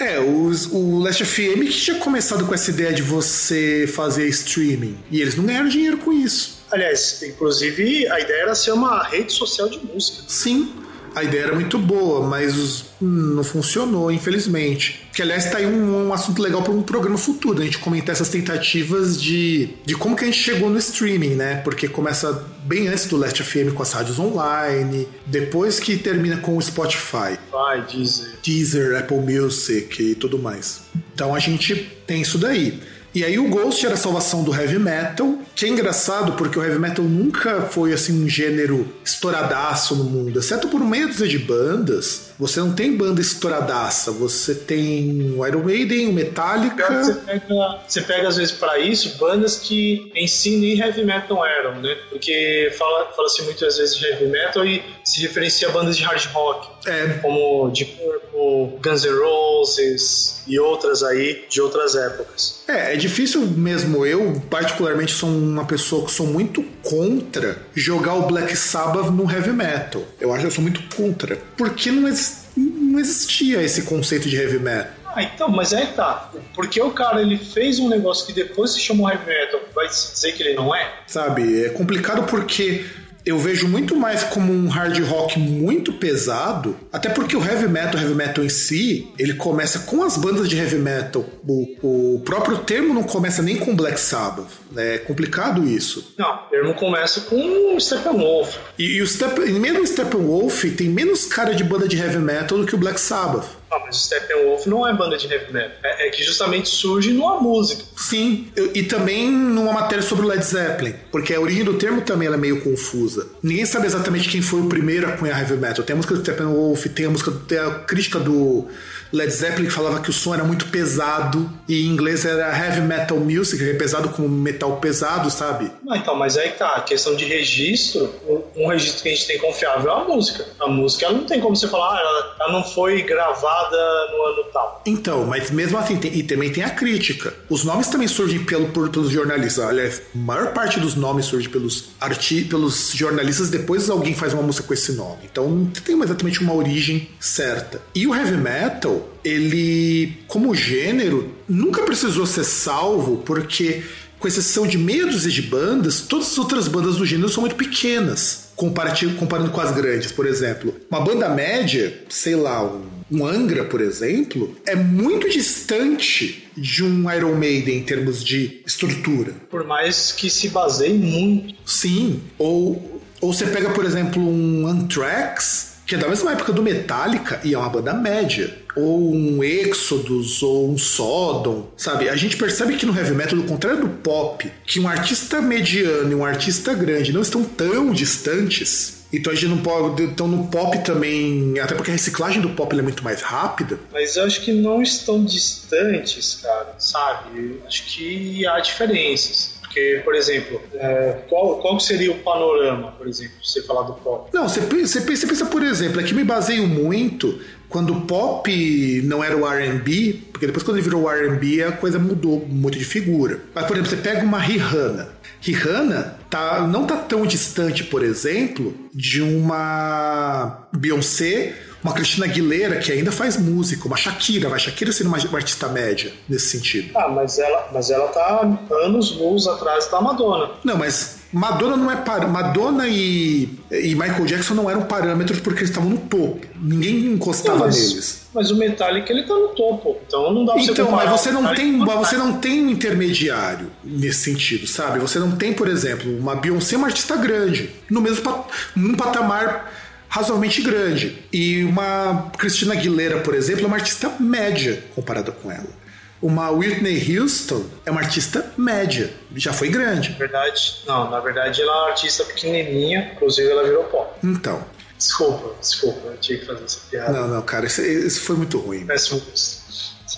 S1: É, é os, o Last FM que tinha começado com essa ideia de você fazer streaming. E eles não ganharam dinheiro com isso.
S2: Aliás, inclusive a ideia era ser uma rede social de música.
S1: Sim a ideia era muito boa, mas não funcionou, infelizmente. Que, aliás, tá aí um, um assunto legal para um programa futuro, a gente comentar essas tentativas de, de como que a gente chegou no streaming, né? Porque começa bem antes do Last FM com as rádios online, depois que termina com o Spotify.
S2: Vai, Deezer.
S1: Deezer, Apple Music e tudo mais. Então a gente tem isso daí. E aí o Ghost era a salvação do heavy metal, que é engraçado porque o heavy metal nunca foi assim um gênero estouradaço no mundo, exceto por meia dúzia de bandas. Você não tem banda estouradaça, você tem o Iron Maiden, o Metallica.
S2: Você pega, você pega às vezes para isso bandas que em si nem heavy metal eram, né? Porque fala-se fala muito às vezes de heavy metal e se referencia a bandas de hard rock,
S1: é.
S2: como Deep Purple, Guns N' Roses e outras aí de outras épocas.
S1: É, é difícil mesmo. Eu, particularmente, sou uma pessoa que sou muito contra jogar o Black Sabbath no heavy metal. Eu acho que eu sou muito contra. Porque não, não existia esse conceito de heavy metal.
S2: Ah, então, mas é que tá. Porque o cara ele fez um negócio que depois se chamou heavy metal, vai se dizer que ele não é?
S1: Sabe, é complicado porque eu vejo muito mais como um hard rock muito pesado, até porque o heavy metal, heavy metal em si, ele começa com as bandas de heavy metal. O, o próprio termo não começa nem com Black Sabbath. Né? É complicado isso.
S2: Não, o termo começa com Steppenwolf.
S1: E, e o Step, mesmo Steppenwolf tem menos cara de banda de heavy metal do que o Black Sabbath.
S2: Ah, mas o Steppenwolf não é banda de heavy metal. É, é, que justamente surge numa música.
S1: Sim, eu, e também numa matéria sobre o Led Zeppelin, porque a origem do termo também é meio confusa. Ninguém sabe exatamente quem foi o primeiro a cunhar heavy metal. Tem a música do Steppenwolf, tem a música, tem a crítica do Led Zeppelin falava que o som era muito pesado e em inglês era heavy metal music, que é pesado como metal pesado, sabe?
S2: Não, então, mas aí tá, a questão de registro, um registro que a gente tem confiável é a música. A música, ela não tem como você falar, ah, ela, ela não foi gravada no ano tal.
S1: Então, mas mesmo assim, tem, e também tem a crítica. Os nomes também surgem pelo, por, pelos jornalistas. Aliás, a maior parte dos nomes surge pelos, arti, pelos jornalistas, depois alguém faz uma música com esse nome. Então, não tem exatamente uma origem certa. E o heavy metal, ele, como gênero, nunca precisou ser salvo porque, com exceção de meia dúzia de bandas, todas as outras bandas do gênero são muito pequenas, comparando com as grandes, por exemplo. Uma banda média, sei lá, um, um Angra, por exemplo, é muito distante de um Iron Maiden em termos de estrutura.
S2: Por mais que se baseie muito.
S1: Sim, ou, ou você pega, por exemplo, um Anthrax que é da mesma época do Metallica e é uma banda média. Ou um Exodus, ou um Sodom, sabe? A gente percebe que no heavy metal, do contrário do pop, que um artista mediano e um artista grande não estão tão distantes. Então a gente não pode. Então no pop também. Até porque a reciclagem do pop é muito mais rápida.
S2: Mas eu acho que não estão distantes, cara, sabe? Acho que há diferenças. Porque, por exemplo, é, qual, qual seria o panorama, por exemplo, você falar do pop?
S1: Não, você, você, pensa, você pensa, por exemplo, aqui me baseio muito quando o pop não era o R&B, porque depois quando ele virou o R&B a coisa mudou muito de figura. Mas, por exemplo, você pega uma Rihanna. Rihanna tá, não tá tão distante, por exemplo, de uma Beyoncé uma Cristina Aguilera que ainda faz música, uma Shakira, vai Shakira sendo uma, uma, artista média nesse sentido.
S2: Ah, mas ela, mas ela tá anos luz atrás da Madonna.
S1: Não, mas Madonna não é par... Madonna e, e Michael Jackson não eram parâmetros porque eles estavam no topo. Ninguém encostava não, mas, neles.
S2: Mas o Metallica ele tá no topo, então não dá pra
S1: então,
S2: você
S1: mas você não tem, mas você não tem um intermediário nesse sentido, sabe? Você não tem, por exemplo, uma Beyoncé, uma artista grande, no mesmo pat... num patamar razoavelmente grande. E uma Christina Aguilera, por exemplo, é uma artista média comparada com ela. Uma Whitney Houston é uma artista média, já foi grande.
S2: Na verdade, não, na verdade ela é uma artista pequenininha, inclusive ela virou pop.
S1: Então.
S2: Desculpa, desculpa, eu tinha que fazer essa piada.
S1: Não, não, cara, isso, isso foi muito ruim.
S2: Peço,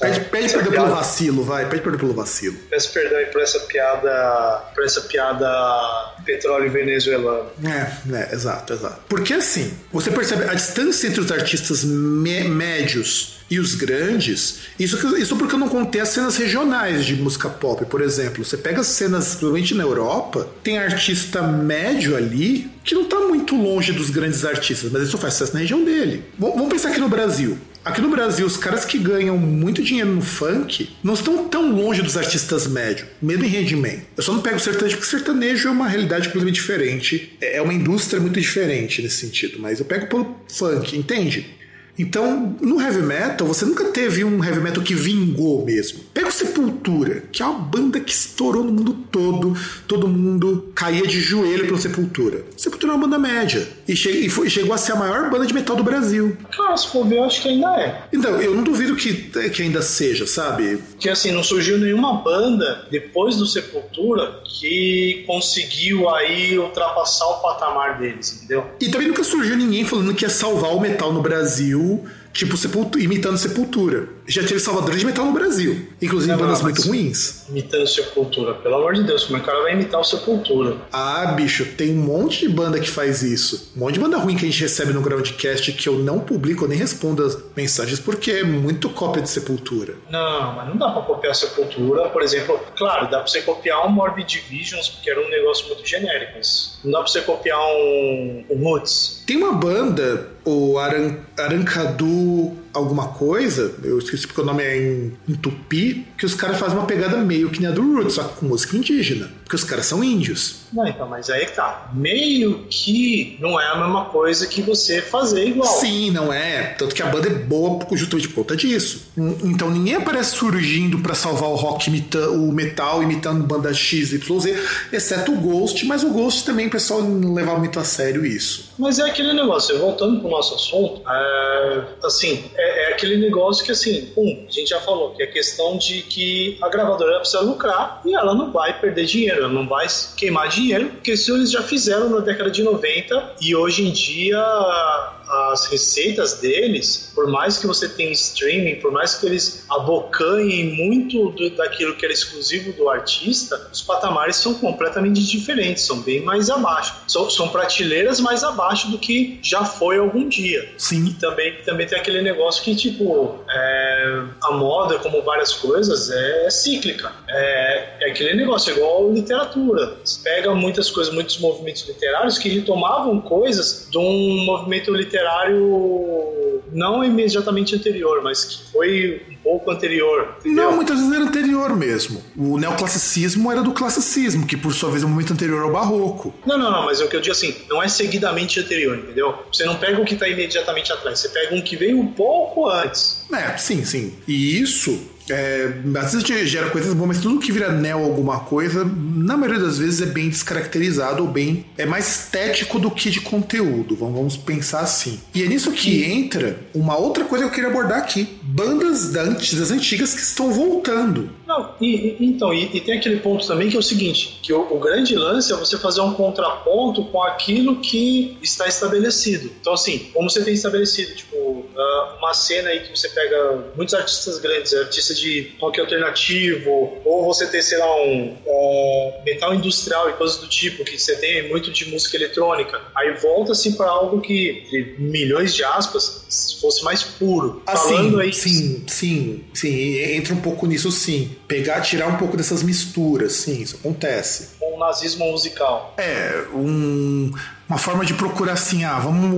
S1: Pede, pede perdão pelo vacilo, vai. Pede perdão pelo vacilo.
S2: Peço perdão aí por essa piada. Por essa piada petróleo venezuelano.
S1: É, é, exato, exato. Porque assim, você percebe a distância entre os artistas médios e os grandes, isso, isso porque eu não contei as cenas regionais de música pop, por exemplo. Você pega as cenas, principalmente na Europa, tem artista médio ali que não está muito longe dos grandes artistas, mas só faz sucesso na região dele. Vamos pensar aqui no Brasil. Aqui no Brasil, os caras que ganham muito dinheiro no funk não estão tão longe dos artistas médios, mesmo em rendimento. Eu só não pego sertanejo porque sertanejo é uma realidade completamente diferente, é uma indústria muito diferente nesse sentido, mas eu pego pelo funk, entende? Então, no heavy metal, você nunca teve um heavy metal que vingou mesmo. Pega o Sepultura, que é uma banda que estourou no mundo todo, todo mundo caía de joelho pelo Sepultura. Sepultura é uma banda média e, che e foi, chegou a ser a maior banda de metal do Brasil.
S2: Cara, se for ver, eu acho que ainda é.
S1: Então, eu não duvido que, que ainda seja, sabe?
S2: Que assim, não surgiu nenhuma banda depois do Sepultura que conseguiu aí ultrapassar o patamar deles, entendeu?
S1: E também nunca surgiu ninguém falando que ia salvar o metal no Brasil tipo sepultura, imitando Sepultura. Já teve salvadores de metal no Brasil, inclusive não, bandas não, muito ruins.
S2: Imitando Sepultura, pelo amor de Deus, como é que o cara vai imitar o Sepultura?
S1: Ah, bicho, tem um monte de banda que faz isso. Um monte de banda ruim que a gente recebe no Groundcast que eu não publico, eu nem respondo as mensagens porque é muito cópia de Sepultura.
S2: Não, mas não dá pra copiar Sepultura, por exemplo. Claro, dá pra você copiar um Morbid Visions, porque era um negócio muito genérico, mas não dá pra você copiar um, um Roots.
S1: Tem uma banda, o Aran, Arancadu alguma coisa, eu esqueci porque o nome é em, em tupi, que os caras fazem uma pegada meio que nem a do Roots, só com música indígena. Porque os caras são índios.
S2: Não, então, mas aí que tá. Meio que não é a mesma coisa que você fazer igual.
S1: Sim, não é. Tanto que a banda é boa justamente por conta disso. Então ninguém aparece surgindo para salvar o rock imitando o metal imitando banda X, Y, Z, exceto o Ghost, mas o Ghost também o pessoal não levava muito a sério isso.
S2: Mas é aquele negócio, voltando pro nosso assunto, é, assim, é, é, aquele negócio que assim, um, a gente já falou, que é questão de que a gravadora precisa lucrar e ela não vai perder dinheiro, não vai queimar dinheiro, porque isso eles já fizeram na década de 90 e hoje em dia as receitas deles, por mais que você tenha streaming, por mais que eles abocanhem muito do, daquilo que era exclusivo do artista, os patamares são completamente diferentes, são bem mais abaixo. São, são prateleiras mais abaixo do que já foi algum dia.
S1: Sim.
S2: E também, também tem aquele negócio que, tipo, é, a moda, como várias coisas, é, é cíclica. É, é, aquele negócio, igual literatura. Você pega muitas coisas, muitos movimentos literários que retomavam coisas de um movimento literário literário não imediatamente anterior, mas que foi um pouco anterior.
S1: Entendeu? Não, muitas vezes era anterior mesmo. O neoclassicismo era do classicismo, que por sua vez é um momento anterior ao barroco.
S2: Não, não, não, mas é o que eu digo assim, não é seguidamente anterior, entendeu? Você não pega o que está imediatamente atrás, você pega um que veio um pouco antes.
S1: É, sim, sim. E isso é, às vezes gera coisas boas, mas tudo que vira neo alguma coisa, na maioria das vezes é bem descaracterizado ou bem. é mais estético do que de conteúdo. Vamos pensar assim. E é nisso que entra uma outra coisa que eu queria abordar aqui: bandas das antigas que estão voltando.
S2: Não, e, então, e, e, tem aquele ponto também que é o seguinte: que o, o, grande lance é você fazer um contraponto com aquilo que está estabelecido. Então, assim, como você tem estabelecido, tipo, ah, uma cena aí que você pega muitos artistas grandes, artistas de rock alternativo, ou você tem, sei lá, um, um metal industrial e coisas do tipo, que você tem muito de música eletrônica. Aí volta-se para algo que, de milhões de aspas, fosse mais puro.
S1: Ah, Falando sim, aí. Sim, sim, sim. Entra um pouco nisso, sim. Pegar, tirar um pouco dessas misturas, sim, isso acontece.
S2: Um nazismo musical.
S1: É, um uma forma de procurar assim, ah, vamos.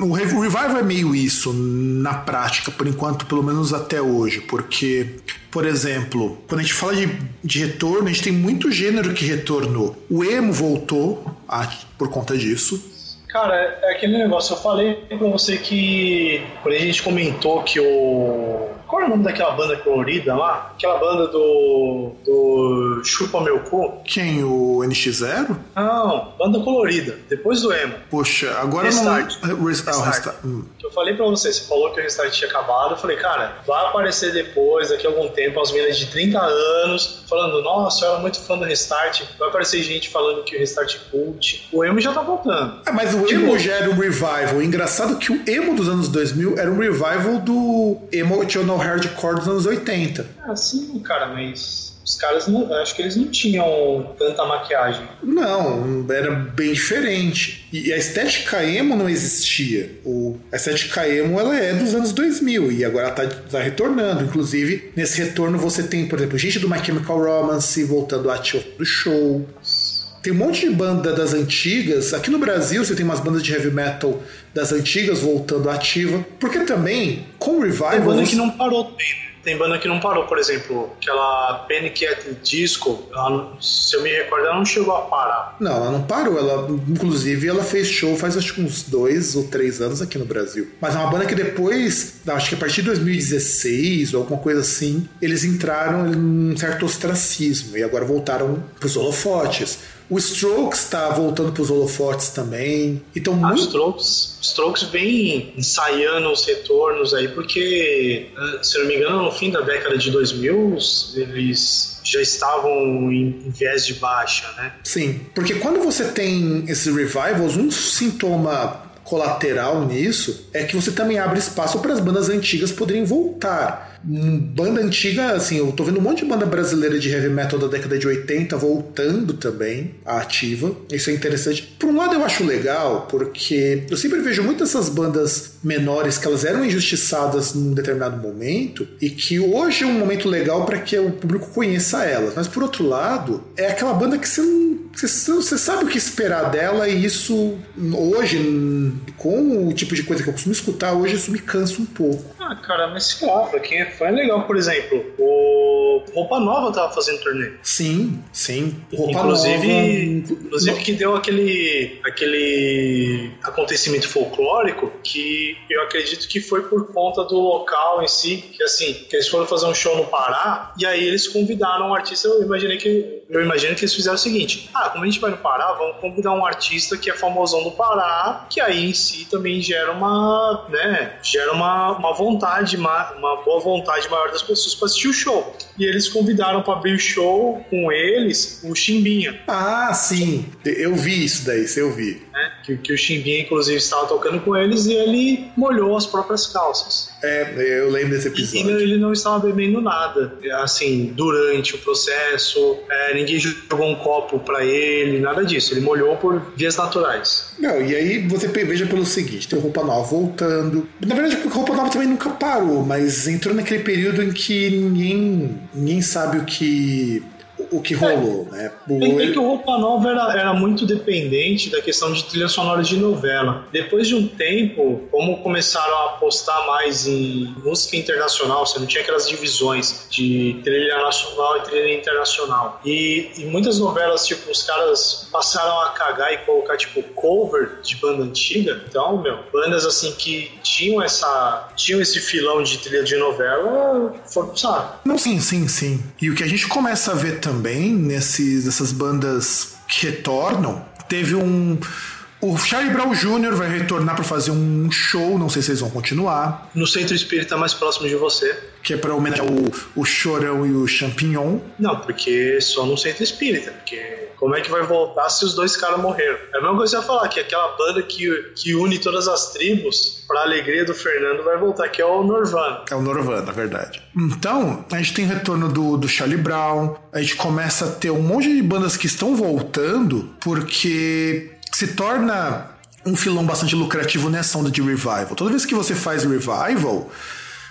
S1: O revival é meio isso na prática, por enquanto, pelo menos até hoje, porque, por exemplo, quando a gente fala de, de retorno, a gente tem muito gênero que retornou. O emo voltou a, por conta disso.
S2: Cara, é aquele negócio, eu falei pra você que quando a gente comentou que o qual é o nome daquela banda colorida lá? Aquela banda do. do Chupa Meu Cu?
S1: Quem? O NX0?
S2: Não, banda colorida, depois do emo.
S1: Poxa, agora
S2: Restart.
S1: não.
S2: Restart. Ah, Restart. Hum. Eu falei pra você, você falou que o Restart tinha acabado. Eu falei, cara, vai aparecer depois, daqui a algum tempo, as meninas de 30 anos, falando, nossa, eu era muito fã do Restart. Vai aparecer gente falando que o Restart cult. O emo já tá voltando.
S1: É, mas o emo já era um revival. Engraçado que o emo dos anos 2000 era um revival do Emotional hardcore dos anos 80.
S2: Ah, sim, cara, mas os caras não, acho que eles não tinham tanta maquiagem.
S1: Não, era bem diferente. E a estética emo não existia. O, a estética emo ela é dos anos 2000 e agora ela tá, tá retornando. Inclusive, nesse retorno você tem, por exemplo, gente do My Chemical Romance voltando a ativo do show. Tem um monte de banda das antigas. Aqui no Brasil você tem umas bandas de heavy metal das antigas voltando ativa. Porque também, com o Revival. Tem
S2: banda que não parou também, né? Tem banda que não parou, por exemplo, aquela Panic at Disco, ela, se eu me recordo, ela não chegou a parar.
S1: Não, ela não parou. Ela, inclusive, ela fez show faz acho que uns dois ou três anos aqui no Brasil. Mas é uma banda que depois, acho que a partir de 2016 ou alguma coisa assim, eles entraram em um certo ostracismo e agora voltaram pros holofotes. O Strokes está voltando para os holofotes também. Então,
S2: ah, muito... Strokes, Strokes vem ensaiando os retornos aí, porque, eh, se não me engano, no fim da década de 2000, eles já estavam em, em viés de baixa, né?
S1: Sim, porque quando você tem esses revivals, um sintoma colateral nisso é que você também abre espaço para as bandas antigas poderem voltar banda antiga, assim, eu tô vendo um monte de banda brasileira de heavy metal da década de 80 voltando também à ativa. Isso é interessante. Por um lado eu acho legal, porque eu sempre vejo muitas dessas bandas menores que elas eram injustiçadas num determinado momento e que hoje é um momento legal para que o público conheça elas. Mas por outro lado, é aquela banda que você não você, sabe o que esperar dela e isso hoje, com o tipo de coisa que eu costumo escutar, hoje isso me cansa um pouco.
S2: Ah, cara, mas sei lá, pra quem é fã é legal. Por exemplo, o Roupa Nova tava fazendo turnê.
S1: Sim, sim.
S2: Roupa inclusive, Nova. Inclusive que deu aquele, aquele acontecimento folclórico que eu acredito que foi por conta do local em si, que assim, que eles foram fazer um show no Pará e aí eles convidaram um artista. Eu imaginei que eu imagino que eles fizeram o seguinte: ah, como a gente vai no Pará, vamos convidar um artista que é famosão do Pará, que aí em si também gera uma, né, gera uma, uma vontade, uma, uma boa vontade maior das pessoas para assistir o show. E eles convidaram para abrir o show com eles o Chimbinha.
S1: Ah, sim, eu vi isso daí, eu vi.
S2: Né? Que, que o Chimbinha, inclusive, estava tocando com eles e ele molhou as próprias calças.
S1: É, eu lembro desse episódio.
S2: E ele não estava bebendo nada, assim, durante o processo, é, ninguém jogou um copo para ele, nada disso. Ele molhou por vias naturais.
S1: Não, e aí você veja pelo seguinte: tem Roupa Nova voltando. Na verdade, o Roupa Nova também nunca parou, mas entrou naquele período em que ninguém, ninguém sabe o que o que rolou, é, né?
S2: É que o Roupa Nova era, era muito dependente da questão de trilha sonora de novela. Depois de um tempo, como começaram a apostar mais em música internacional, você não tinha aquelas divisões de trilha nacional e trilha internacional. E, e muitas novelas, tipo, os caras passaram a cagar e colocar, tipo, cover de banda antiga. Então, meu, bandas assim que tinham essa. tinham esse filão de trilha de novela foram pro saco.
S1: Não, sim, sim, sim. E o que a gente começa a ver também também nesses, nessas bandas que retornam. Teve um. O Charlie Brown Jr. vai retornar para fazer um show, não sei se eles vão continuar.
S2: No Centro Espírita mais próximo de você.
S1: Que é para homenagear o, o Chorão e o Champignon.
S2: Não, porque só no Centro Espírita. Porque como é que vai voltar se os dois caras morreram? É a mesma coisa que você ia falar, que aquela banda que, que une todas as tribos, pra alegria do Fernando, vai voltar, que é o Norvana.
S1: É o Norvana, verdade. Então, a gente tem retorno do, do Charlie Brown, a gente começa a ter um monte de bandas que estão voltando, porque se torna um filão bastante lucrativo nessa onda de revival. Toda vez que você faz revival,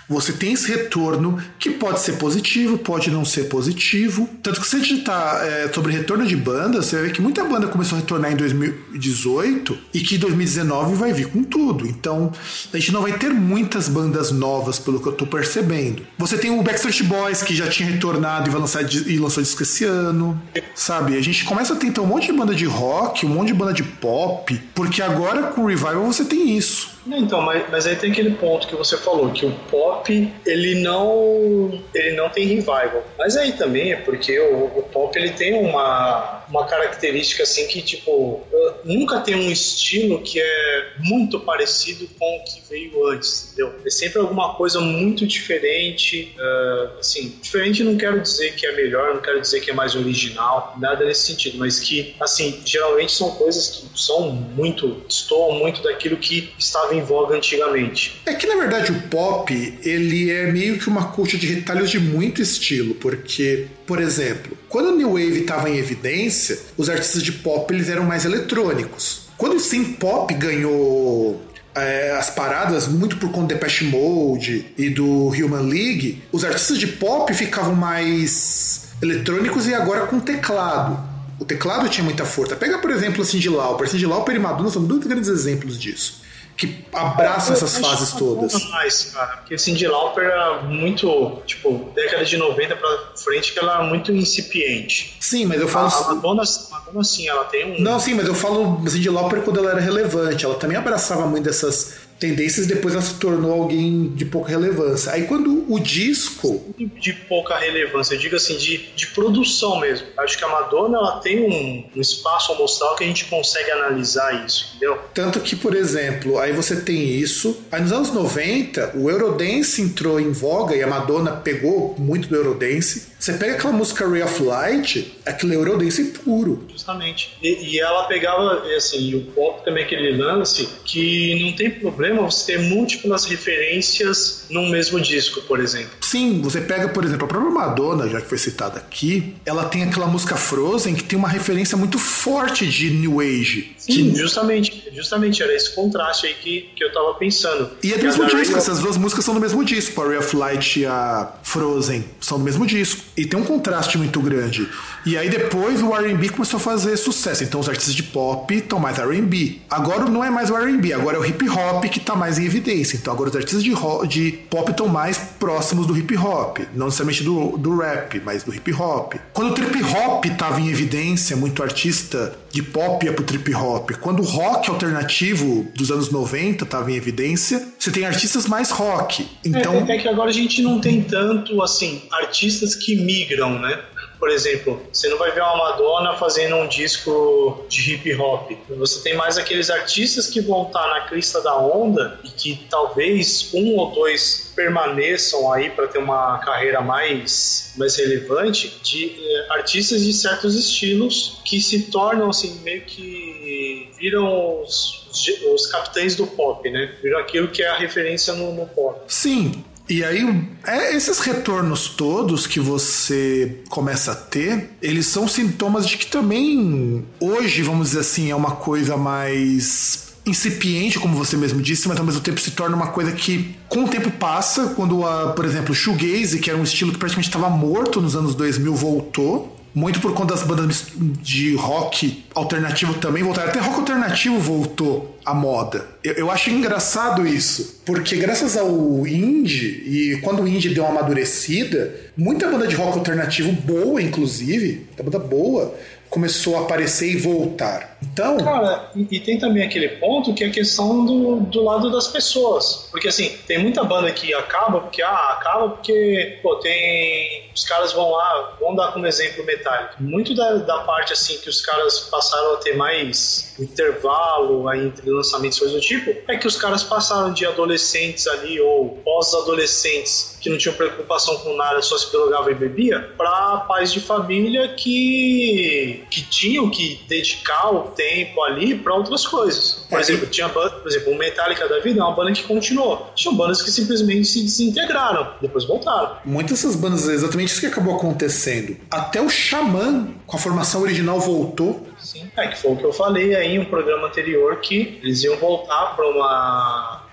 S1: você tem esse retorno que pode ser positivo, pode não ser positivo. Tanto que se você digitar é, sobre retorno de banda, você vai ver que muita banda começou a retornar em 2018 e que 2019 vai vir com tudo. Então, a gente não vai ter muitas bandas novas, pelo que eu tô percebendo. Você tem o Backstreet Boys, que já tinha retornado e, vai lançar, e lançou disco esse ano, sabe? A gente começa a ter então um monte de banda de rock, um monte de banda de pop, porque agora com o Revival você tem isso.
S2: Então, mas, mas aí tem aquele ponto que você falou, que o pop, ele não ele não tem revival. Mas aí também é porque o, o pop, ele tem uma, uma característica assim que, tipo, nunca tem um estilo que é muito parecido com o que veio antes, entendeu? É sempre alguma coisa muito diferente, uh, assim, diferente não quero dizer que é melhor, não quero dizer que é mais original, nada nesse sentido, mas que, assim, geralmente são coisas que são muito, estou muito daquilo que estava em voga antigamente.
S1: É que na verdade o pop ele é meio que uma coxa de retalhos de muito estilo, porque, por exemplo, quando o New Wave estava em evidência, os artistas de pop eles eram mais eletrônicos. Quando o Sim Pop ganhou é, as paradas, muito por conta do Depeche Mode e do Human League, os artistas de pop ficavam mais eletrônicos e agora com teclado. O teclado tinha muita força. Pega, por exemplo, a Cindy Lauper. Cindy Lauper e Madonna são dois grandes exemplos disso que abraça essas fases todas.
S2: Mais, cara, porque Cindy Lauper era muito, tipo, década de 90 pra frente, que ela era muito incipiente.
S1: Sim, mas eu falo.
S2: A, a Madonna, Madonna, sim, ela tem um.
S1: Não, sim, mas eu falo Cindy Lauper quando ela era relevante. Ela também abraçava muito dessas tendências, depois ela se tornou alguém de pouca relevância. Aí quando o disco.
S2: De, pouca relevância, eu digo assim, de, de produção mesmo. Acho que a Madonna ela tem um, um espaço amostral que a gente consegue analisar isso, entendeu?
S1: Tanto que, por exemplo, aí você tem isso. Aí nos anos 90, o Eurodance entrou em voga e a Madonna pegou muito do Eurodance. Você pega aquela música Ray of Light, aquele Eurodance puro.
S2: Justamente. E, e ela pegava, assim, o ponto também aquele lance, que não tem problema você ter múltiplas referências num mesmo disco, por exemplo.
S1: Sim, você pega, por exemplo, a própria Madonna, já que foi citada aqui, ela tem aquela música Frozen que tem uma referência muito forte de New Age.
S2: Sim, que... justamente, justamente, era esse contraste aí que, que eu tava pensando.
S1: E é do mesmo disco, essas duas músicas são do mesmo disco, a Ray of Light e a Frozen são do mesmo disco. E tem um contraste muito grande. E aí depois o R&B começou a fazer sucesso. Então os artistas de pop estão mais R&B. Agora não é mais o R&B, agora é o hip hop que está mais em evidência. Então agora os artistas de, de pop estão mais próximos do hip hop, não necessariamente do, do rap, mas do hip hop. Quando o trip hop estava em evidência, muito artista de pop ia pro trip hop. Quando o rock alternativo dos anos 90 estava em evidência, você tem artistas mais rock. Então
S2: é, é que agora a gente não tem tanto assim artistas que migram, né? Por exemplo, você não vai ver uma Madonna fazendo um disco de hip hop. Você tem mais aqueles artistas que vão estar na crista da onda e que talvez um ou dois permaneçam aí para ter uma carreira mais, mais relevante de eh, artistas de certos estilos que se tornam assim meio que viram os, os capitães do pop, né? Viram aquilo que é a referência no, no pop.
S1: Sim, e aí, é, esses retornos todos que você começa a ter, eles são sintomas de que também hoje, vamos dizer assim, é uma coisa mais incipiente, como você mesmo disse, mas ao mesmo tempo se torna uma coisa que com o tempo passa, quando, a, por exemplo, o shoegaze, que era um estilo que praticamente estava morto nos anos 2000, voltou, muito por conta das bandas de rock alternativo também voltaram. Até rock alternativo voltou à moda. Eu, eu acho engraçado isso, porque graças ao indie, e quando o indie deu uma amadurecida, muita banda de rock alternativo boa, inclusive, muita banda boa, começou a aparecer e voltar. Então.
S2: Cara, e, e, tem também aquele ponto que é a questão do, do lado das pessoas. Porque assim, tem muita banda que acaba porque, ah, acaba porque, pô, tem. Os caras vão lá, vamos dar como exemplo Metallica. Muito da, da parte assim que os caras passaram a ter mais intervalo aí entre lançamentos coisas do tipo, é que os caras passaram de adolescentes ali ou pós-adolescentes que não tinham preocupação com nada, só se drogava e bebia, para pais de família que, que tinham que dedicar o tempo ali para outras coisas. Por é, exemplo, tinha banda, por exemplo, o Metallica da vida é uma banda que continuou. Tinha bandas que simplesmente se desintegraram, depois voltaram.
S1: Muitas dessas bandas, é exatamente isso que acabou acontecendo. Até o Xamã, com a formação original, voltou.
S2: Sim, é que foi o que eu falei aí em um programa anterior que eles iam voltar para uma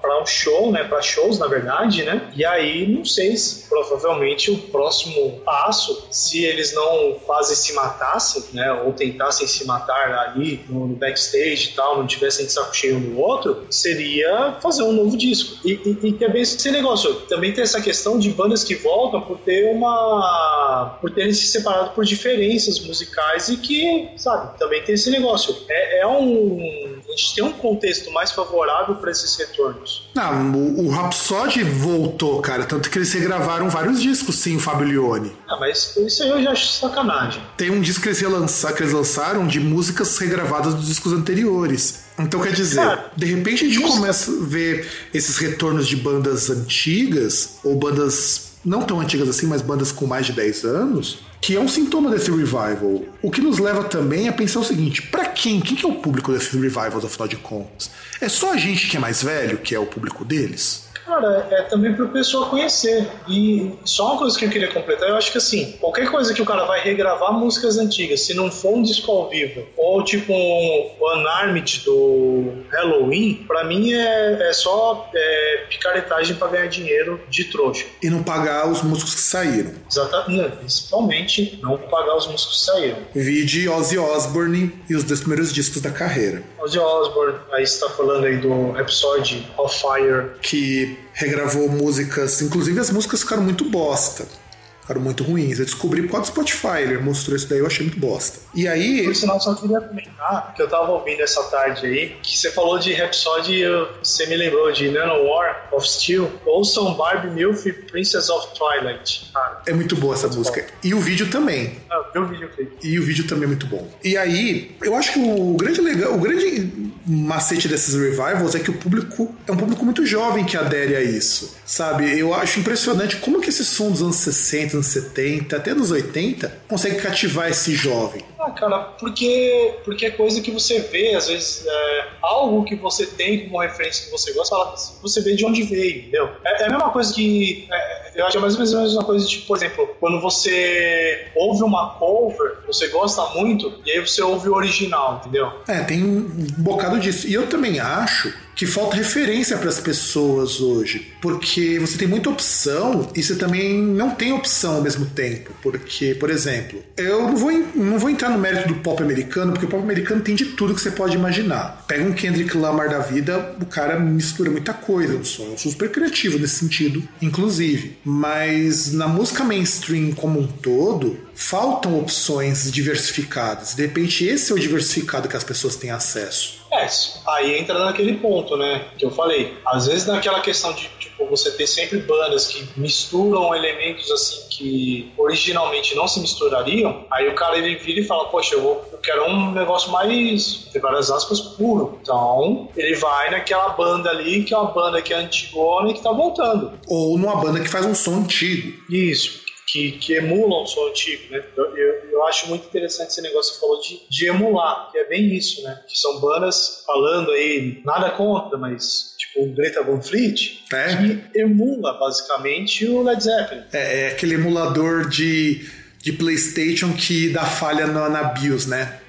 S2: para um show, né, para shows na verdade, né? E aí não sei se provavelmente o próximo passo, se eles não quase se matassem, né, ou tentassem se matar ali no, backstage e tal, não tivessem de saco cheio um do outro, seria fazer um novo disco. E, e, e também esse negócio, também tem essa questão de bandas que voltam por ter uma, por terem se separado por diferenças musicais e que, sabe, também tem esse negócio. É, é um, a gente tem um contexto mais favorável para esses retornos.
S1: Não, o, o Rhapsody voltou, cara. Tanto que eles regravaram vários discos, sim, o Fábio Leone.
S2: Ah, mas isso aí eu já acho sacanagem.
S1: Tem um disco que eles, relançaram, que eles lançaram de músicas regravadas dos discos anteriores. Então, quer dizer, cara, de repente a gente isso... começa a ver esses retornos de bandas antigas, ou bandas não tão antigas assim, mas bandas com mais de 10 anos, que é um sintoma desse revival. O que nos leva também a pensar o seguinte: para quem? Quem que é o público desses revivals, afinal de contas? É só a gente que é mais velho que é o público deles?
S2: Cara, é também para o pessoal conhecer. E só uma coisa que eu queria completar, eu acho que assim, qualquer coisa que o cara vai regravar músicas antigas, se não for um disco ao vivo, ou tipo um Unarmed do Halloween, para mim é, é só é, picaretagem para ganhar dinheiro de trouxa.
S1: E não pagar os músicos que saíram.
S2: Exatamente, principalmente não pagar os músicos que saíram.
S1: Vide Ozzy Osbourne e os dois primeiros discos da carreira.
S2: Ozzy Osbourne, aí você tá falando aí do Rhapsody of Fire.
S1: Que regravou músicas, inclusive as músicas ficaram muito bosta ficaram muito ruins. Eu descobri por causa do Spotify, ele mostrou isso daí, eu achei muito bosta. E aí.
S2: Por sinal, só queria comentar que eu tava ouvindo essa tarde aí, que você falou de Rhapsody, você me lembrou de War of Steel. Ouçam Barbie Milf Princess of Twilight.
S1: Cara, é muito boa essa muito música. Bom. E o vídeo também.
S2: Ah, o vídeo
S1: E o vídeo também é muito bom. E aí, eu acho que o grande legal, o grande macete desses revivals é que o público é um público muito jovem que adere a isso. Sabe? Eu acho impressionante como que esse som dos anos 60, anos 70, até nos 80, consegue cativar esse jovem.
S2: Ah, cara, porque, porque é coisa que você vê, às vezes, é, algo que você tem como referência que você gosta, você vê de onde veio, entendeu? É, é a mesma coisa que. É, eu acho mais ou menos a mesma coisa, tipo, por exemplo, quando você ouve uma cover, você gosta muito, e aí você ouve o original, entendeu?
S1: É, tem um bocado disso. E eu também acho que falta referência para as pessoas hoje, porque você tem muita opção e você também não tem opção ao mesmo tempo. Porque, por exemplo, eu não vou, não vou entrar no mérito do pop americano, porque o pop americano tem de tudo que você pode imaginar. Pega um Kendrick Lamar da vida, o cara mistura muita coisa no som. Eu sou super criativo nesse sentido, inclusive. Mas na música mainstream como um todo, faltam opções diversificadas. De repente, esse é o diversificado que as pessoas têm acesso.
S2: É, aí entra naquele ponto, né? Que eu falei. Às vezes, naquela questão de tipo, você ter sempre bandas que misturam elementos assim que originalmente não se misturariam, aí o cara ele vira e fala: Poxa, eu, vou, eu quero um negócio mais, entre várias aspas, puro. Então, ele vai naquela banda ali, que é uma banda que é antigona e que tá voltando.
S1: Ou numa banda que faz um som antigo.
S2: Isso que, que emulam o som antigo, né? Eu, eu, eu, acho muito interessante esse negócio que você falou de, de emular, que é bem isso, né? Que são bandas falando aí, nada contra, mas tipo o Greta Van Fleet, é. que emula basicamente o Led Zeppelin.
S1: É, é aquele emulador de, de PlayStation que dá falha na, na BIOS, né?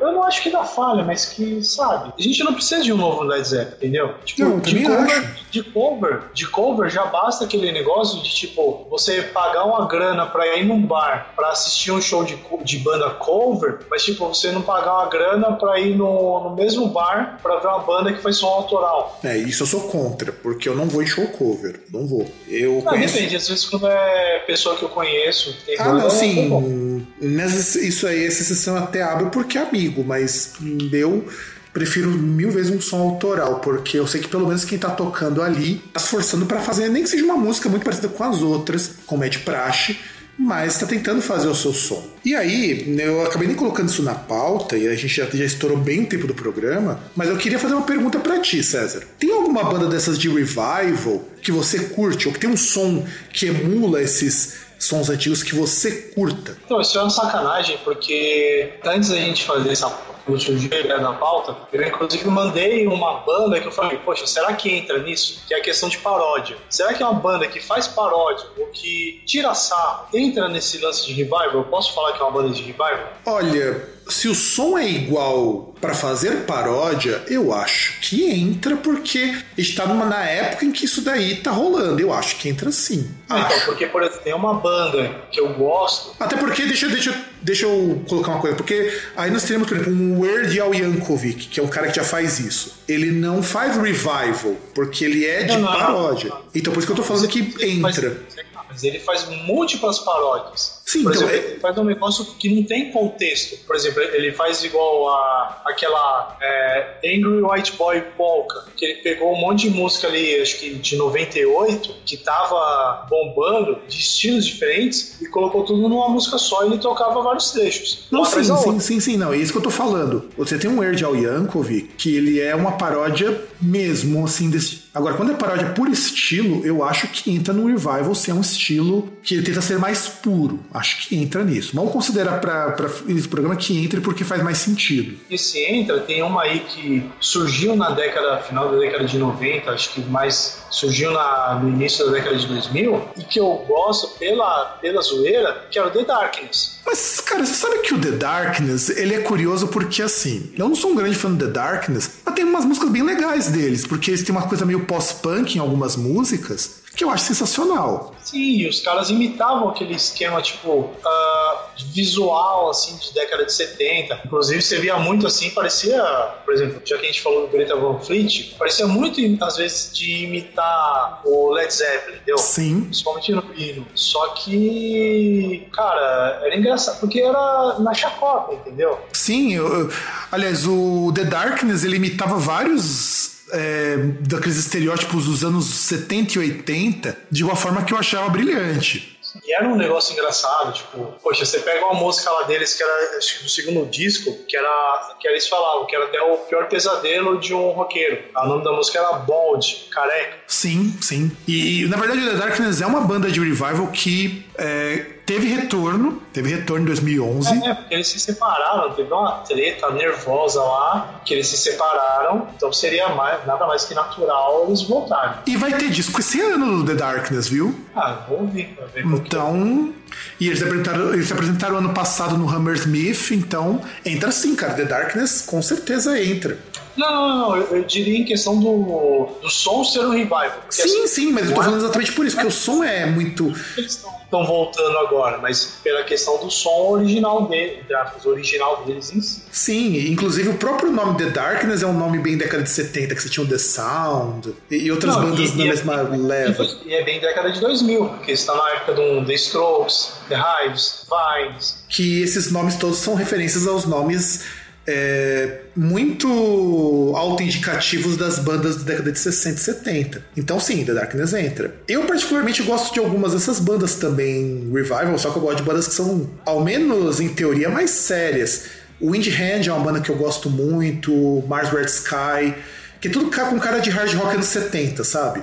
S2: Eu não acho que dá falha, mas que, sabe, a gente não precisa de um novo Led Zeppelin, entendeu?
S1: Tipo, não,
S2: de cover, de cover, de cover já basta aquele negócio de tipo, você pagar uma grana pra ir num bar pra assistir um show de, de banda cover, mas tipo, você não pagar uma grana pra ir no, no mesmo bar pra ver uma banda que faz som autoral.
S1: É, isso eu sou contra, porque eu não vou em show cover, não vou. Eu
S2: não, conheço... depende, às vezes quando é pessoa que eu conheço,
S1: tem Ah, não, sim. isso aí, essa sessão até abre porque amigo mas eu prefiro mil vezes um som autoral, porque eu sei que pelo menos quem tá tocando ali tá esforçando para fazer, nem que seja uma música muito parecida com as outras, como é de praxe, mas está tentando fazer o seu som. E aí, eu acabei nem colocando isso na pauta, e a gente já, já estourou bem o tempo do programa, mas eu queria fazer uma pergunta para ti, César. Tem alguma banda dessas de revival que você curte, ou que tem um som que emula esses sons antigos que você curta?
S2: Não, isso é uma sacanagem, porque antes da gente fazer essa último dia na pauta, eu inclusive mandei uma banda que eu falei, poxa, será que entra nisso? Que é a questão de paródia. Será que é uma banda que faz paródia ou que tira sarro entra nesse lance de revival? Eu posso falar que é uma banda de revival?
S1: Olha, se o som é igual para fazer paródia, eu acho que entra porque está numa, na época em que isso daí tá rolando. Eu acho que entra sim.
S2: Então,
S1: acho.
S2: porque, por exemplo, tem uma banda que eu gosto.
S1: Até porque, deixa, deixa, deixa eu colocar uma coisa, porque aí nós teremos, por exemplo, um Weird Al Yankovic, que é um cara que já faz isso. Ele não faz revival, porque ele é de não, paródia. Não, não. Então, por isso que eu tô falando que entra.
S2: Mas ele faz múltiplas paródias.
S1: Sim,
S2: Por
S1: então
S2: exemplo, é... ele faz um negócio que não tem contexto. Por exemplo, ele faz igual a aquela é, Angry White Boy Polka, que ele pegou um monte de música ali, acho que de 98, que tava bombando, de estilos diferentes, e colocou tudo numa música só e ele tocava vários trechos.
S1: Não, sim, sim, sim, sim, não. É isso que eu tô falando. Você tem um Weird Al Yankovic, que ele é uma paródia mesmo, assim, desse... Agora, quando é paródia por estilo, eu acho que entra no revival se é um estilo que ele tenta ser mais puro acho que entra nisso. Vamos considerar para esse programa que entre porque faz mais sentido.
S2: E se entra, tem uma aí que surgiu na década, final da década de 90, acho que mais surgiu na, no início da década de 2000, e que eu gosto pela, pela zoeira, que era o The Darkness.
S1: Mas, cara, você sabe que o The Darkness, ele é curioso porque, assim, eu não sou um grande fã do The Darkness, mas tem umas músicas bem legais deles, porque eles têm uma coisa meio pós-punk em algumas músicas, que eu acho sensacional.
S2: Sim, os caras imitavam aquele esquema, tipo, uh, visual, assim, de década de 70. Inclusive, você via muito assim, parecia, por exemplo, já que a gente falou do Greta Van Fleet, parecia muito, às vezes, de imitar o Led Zeppelin, entendeu?
S1: Sim.
S2: Principalmente no hino. Só que, cara, era engraçado, porque era na chacota, entendeu?
S1: Sim, eu, aliás, o The Darkness, ele imitava vários é, daqueles estereótipos dos anos 70 e 80 de uma forma que eu achava brilhante.
S2: E era um negócio engraçado, tipo, poxa, você pega uma música lá deles que era, acho que do segundo disco, que era, que eles falavam, que era até o pior pesadelo de um roqueiro. O nome da música era Bald, careca.
S1: Sim, sim. E, na verdade, The Darkness é uma banda de revival que é, teve retorno, teve retorno em 2011.
S2: É, porque eles se separaram, teve uma treta nervosa lá, que eles se separaram, então seria mais, nada mais que natural eles voltarem.
S1: E vai ter disco esse ano do The Darkness, viu?
S2: Ah, vou ouvir ver.
S1: Então. E eles apresentaram, eles se apresentaram ano passado no Hammersmith, então entra sim, cara. The Darkness com certeza entra.
S2: Não, não, não, eu, eu diria em questão do, do som ser um revival.
S1: Sim,
S2: assim,
S1: sim, mas eu tô
S2: é-
S1: falando exatamente por isso, porque o som é muito.
S2: Eles estão voltando agora, mas pela questão do som original dele, aspas, original deles em si.
S1: Sim, inclusive o próprio nome The Darkness é um nome bem década de 70, que você tinha o The Sound e, outras
S2: Não,
S1: bandas
S2: e-
S1: na
S2: e-
S1: mesma leva.
S2: E é bem década de 2000, porque está na época do The Strokes, The Hives, Vines.
S1: que esses nomes todos são referências aos nomes é, muito autoindicativos das bandas da década de 60 e 70. Então sim, The Darkness entra. Eu particularmente gosto de algumas dessas bandas também revival, só que eu gosto de bandas que são, ao menos em teoria, mais sérias. Wind Hand é uma banda que eu gosto muito, Mars Red Sky, que é tudo com cara de hard rock anos 70, sabe?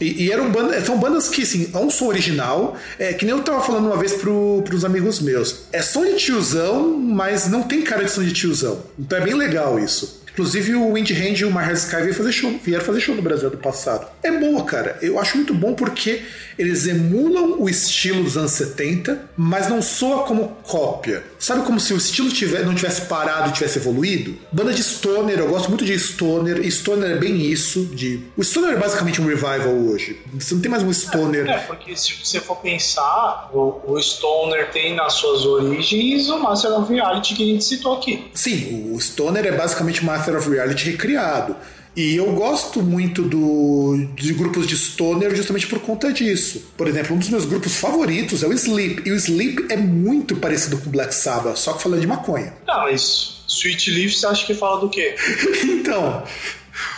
S1: E, e eram bandas, são bandas que, assim, é um som original, é que nem eu tava falando uma vez pro, pros amigos meus. É som de tiozão, mas não tem cara de som de tiozão. Então é bem legal isso. Inclusive o Wind Hand e o My Heart Sky vieram fazer, show, vieram fazer show no Brasil do passado. É boa, cara. Eu acho muito bom porque eles emulam o estilo dos anos 70, mas não soa como cópia. Sabe como se o estilo tiver, não tivesse parado e tivesse evoluído? Banda de Stoner, eu gosto muito de Stoner, e Stoner é bem isso. De... O Stoner é basicamente um revival hoje. Você não tem mais um Stoner.
S2: É, porque se você for pensar, o, o Stoner tem nas suas origens o Master of Reality que a gente citou aqui.
S1: Sim, o Stoner é basicamente Master of Reality recriado. E eu gosto muito do, de grupos de Stoner justamente por conta disso. Por exemplo, um dos meus grupos favoritos é o Sleep. E o Sleep é muito parecido com Black Sabbath, só que falando de maconha. *laughs*
S2: Tá, mas Sweet Leaf você acha que fala do quê?
S1: então,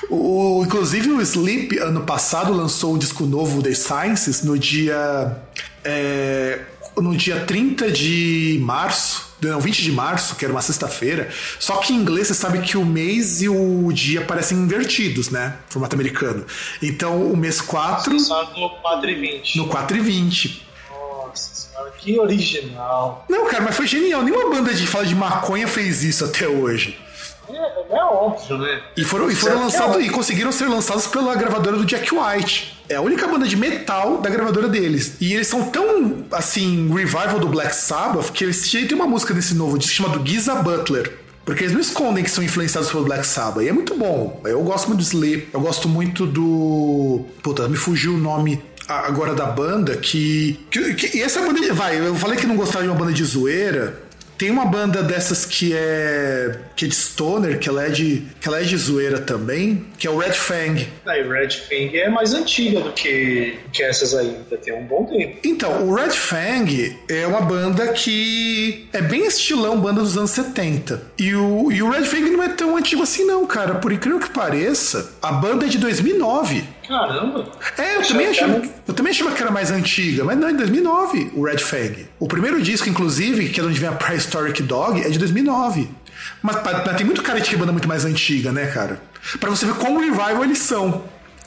S1: o, inclusive o Sleep, ano passado, lançou um disco novo, The Sciences, no dia. é, no dia 30 de março. Não, 20 de março, que era uma sexta-feira. Só que em inglês você sabe que o mês e o dia parecem invertidos, né? Formato americano. Então o mês 4
S2: Só no 4 e 20.
S1: no 4 e 20.
S2: Nossa senhora, que original.
S1: Não, cara, mas foi genial. Nenhuma banda de fala de maconha fez isso até hoje.
S2: É, é óbvio, né?
S1: E foram, e foram
S2: Certo.
S1: lançados e conseguiram ser lançados pela gravadora do Jack White. É a única banda de metal da gravadora deles. E eles são tão, assim, revival do Black Sabbath que eles têm uma música nesse novo disco chamado Giza Butler. Porque eles não escondem que são influenciados pelo Black Sabbath. E é muito bom. Eu gosto muito do Sleep. Eu gosto muito do. Puta, me fugiu o nome agora da banda que. que, que- e essa banda. Vai, eu falei que não gostava de uma banda de zoeira. Tem uma banda dessas que é. que é de Stoner, que ela é de. que ela é de zoeira também, que é o Red Fang.
S2: Aí, Red Fang é mais antiga do que, que essas aí, ainda tem um bom tempo.
S1: Então, o Red Fang é uma banda que é bem estilão banda dos anos 70. E o, e o Red Fang não é tão antigo assim, não, cara. Por incrível que pareça, a banda é de 2009.
S2: Caramba!
S1: É, eu também, achava,
S2: era-
S1: eu também achava que era mais antiga, mas não, é de 2009, o Red Fang. O primeiro disco, inclusive, que é de onde vem a Prehistoric Dog, é de 2009. Mas, mas tem muito cara de que é banda muito mais antiga, né, cara? Pra você ver como revival eles são.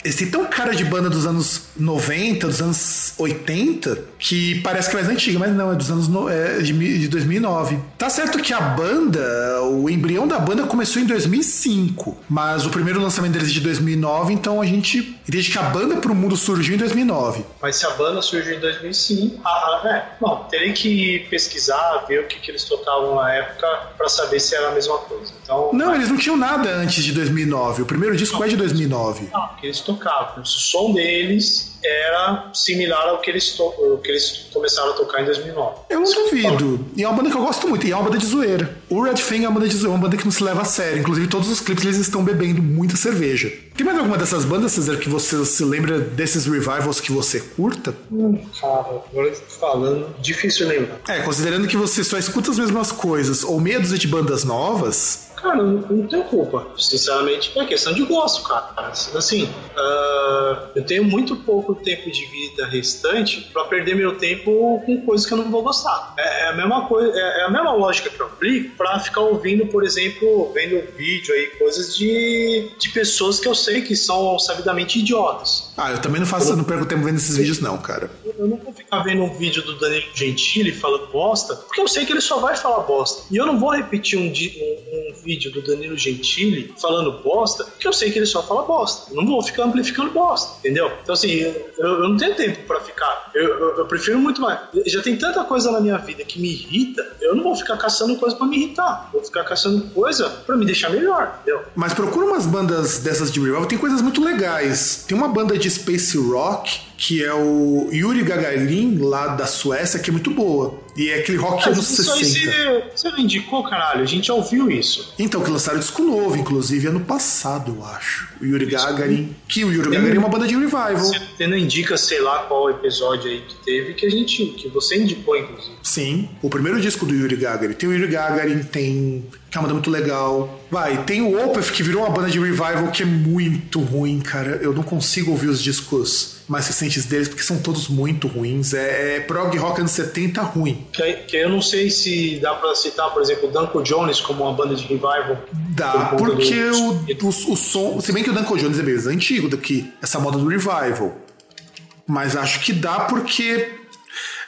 S1: Eles têm tão cara de banda dos anos 90, dos anos 80, que parece que é mais antiga, mas não, é dos anos no- é de, mi- de 2009. Tá certo que a banda, o embrião da banda começou em 2005, mas o primeiro lançamento deles é de 2009, então a gente entende que a banda pro mundo surgiu em 2009.
S2: Mas se a banda surgiu em 2005, ah, ah, é. Bom, terei que pesquisar, ver o que, que eles tocavam na época pra saber se era a mesma coisa. Então,
S1: Não, eles não tinham nada antes de 2009. O primeiro disco é de 2009.
S2: Ah, que eles tocavam. O som deles era similar ao que eles, to- ao que eles começaram a tocar em 2009.
S1: Eu não duvido. E é uma banda que eu gosto muito. E é uma banda de zoeira. O Red Fang é uma banda de zoeira, uma banda que não se leva a sério. Inclusive, todos os clipes eles estão bebendo muita cerveja. Tem mais alguma dessas bandas, César, que você se lembra desses revivals que você curta?
S2: Hum, cara, agora falando, difícil lembrar.
S1: É, considerando que você só escuta as mesmas coisas ou meia dúzia de bandas novas,
S2: Cara, não, não tenho culpa. Sinceramente, é questão de gosto, cara. Assim, uh, eu tenho muito pouco tempo de vida restante para perder meu tempo com coisas que eu não vou gostar. É, é a mesma coisa, é, é, a mesma lógica que eu aplico para ficar ouvindo, por exemplo, vendo vídeo aí, coisas de, de pessoas que eu sei que são sabidamente idiotas.
S1: Ah, eu também não faço, eu não perco tempo vendo esses vídeos, não, cara.
S2: Eu não vou ficar vendo um vídeo do Danilo Gentili falando bosta, porque eu sei que ele só vai falar bosta. E eu não vou repetir um, um, um vídeo do Danilo Gentili falando bosta, porque eu sei que ele só fala bosta. Eu não vou ficar amplificando bosta, entendeu? Então, assim, eu, eu não tenho tempo para ficar. Eu, eu, eu, prefiro muito mais. Já tem tanta coisa na minha vida que me irrita, eu não vou ficar caçando coisa para me irritar. Vou ficar caçando coisa para me deixar melhor, entendeu?
S1: Mas procura umas bandas dessas de revival, tem coisas muito legais. Tem uma banda de space rock que é o Yuri Gagarin, lá da Suécia, que é muito boa. E é aquele rock anos 60.
S2: Você, você não indicou, caralho? A gente já ouviu isso.
S1: Então, que lançaram disco novo, inclusive ano passado, eu acho. O Yuri Gagarin. Que o Yuri Gagarin é uma banda de revival.
S2: Você não indica, sei lá, qual episódio aí que teve que a gente. que você indicou, inclusive.
S1: Sim. O primeiro disco do Yuri Gagarin. Tem o Yuri Gagarin, tem. Que é uma banda muito legal. Vai, tem o Opeth, que virou uma banda de revival que é muito ruim, cara. Eu não consigo ouvir os discos mais recentes deles, porque são todos muito ruins. É, é prog rock anos 70 ruim.
S2: Que, que, eu não sei se dá pra citar, por exemplo, o Danko Jones como uma banda de revival.
S1: Dá, porque do... o, o, o, som. Se bem que o Danko Jones é meio antigo daqui, essa moda do revival. Mas acho que dá porque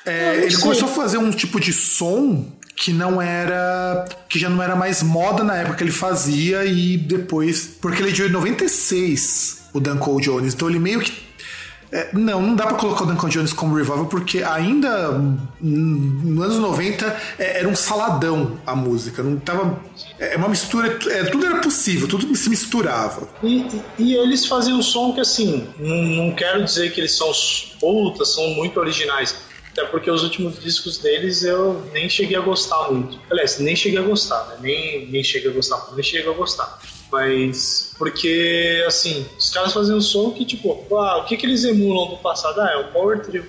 S1: é, ele sei. começou a fazer um tipo de som que não era. que já não era mais moda na época que ele fazia e depois. Porque ele é de 96, o Dan Cole Jones, então ele meio que é, não, não dá pra colocar o Duncan Jones como revival porque ainda nos anos 90 é, era um saladão a música. Não tava. É uma mistura. É, tudo era possível, tudo se misturava.
S2: E, e eles faziam um som que assim, não, não quero dizer que eles são putas, são muito originais. Até porque os últimos discos deles eu nem cheguei a gostar muito. Aliás, nem cheguei a gostar, né? Nem, nem cheguei a gostar, nem cheguei a gostar. Mas porque, assim, os caras fazem um som que, tipo, ah, o que, que eles emulam do passado? Ah, é o Power Trio.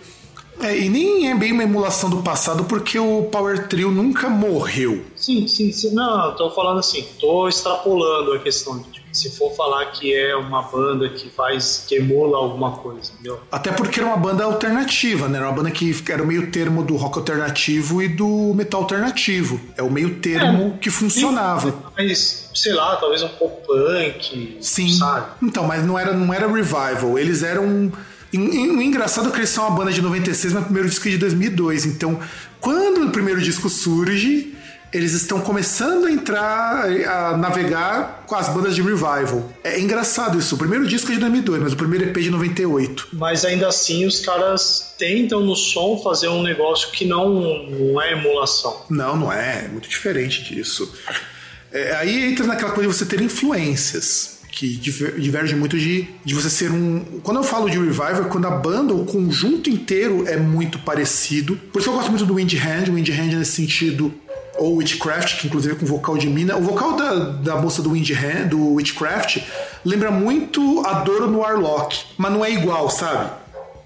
S1: É, e nem é bem uma emulação do passado, porque o Power Trio nunca morreu.
S2: Sim, sim, sim. Não, tô falando assim, tô extrapolando a questão de tipo, se for falar que é uma banda que faz, que emula alguma coisa, entendeu?
S1: Até porque era uma banda alternativa, né? Era uma banda que era o meio termo do rock alternativo e do metal alternativo. É o meio termo é, que funcionava.
S2: Mas, sei lá, talvez um pouco punk,
S1: sim. sabe? Então, mas não era, não era revival. Eles eram o engraçado é que eles são uma banda de 96, mas o primeiro disco é de 2002. Então, quando o primeiro disco surge, eles estão começando a entrar, a navegar com as bandas de revival. É engraçado isso. O primeiro disco é de 2002, mas o primeiro EP é de 98.
S2: Mas ainda assim, os caras tentam no som fazer um negócio que não, não é emulação.
S1: Não, não é. É muito diferente disso. É, aí entra naquela coisa de você ter influências que diverge muito de, de você ser um. Quando eu falo de revival, é quando a banda, o conjunto inteiro é muito parecido. Por isso eu gosto muito do Wind Hand. O Wind Hand nesse sentido ou Witchcraft, que inclusive é com vocal de mina. O vocal da, da moça do Wind Hand, do Witchcraft, lembra muito a Doro no Warlock, mas não é igual, sabe?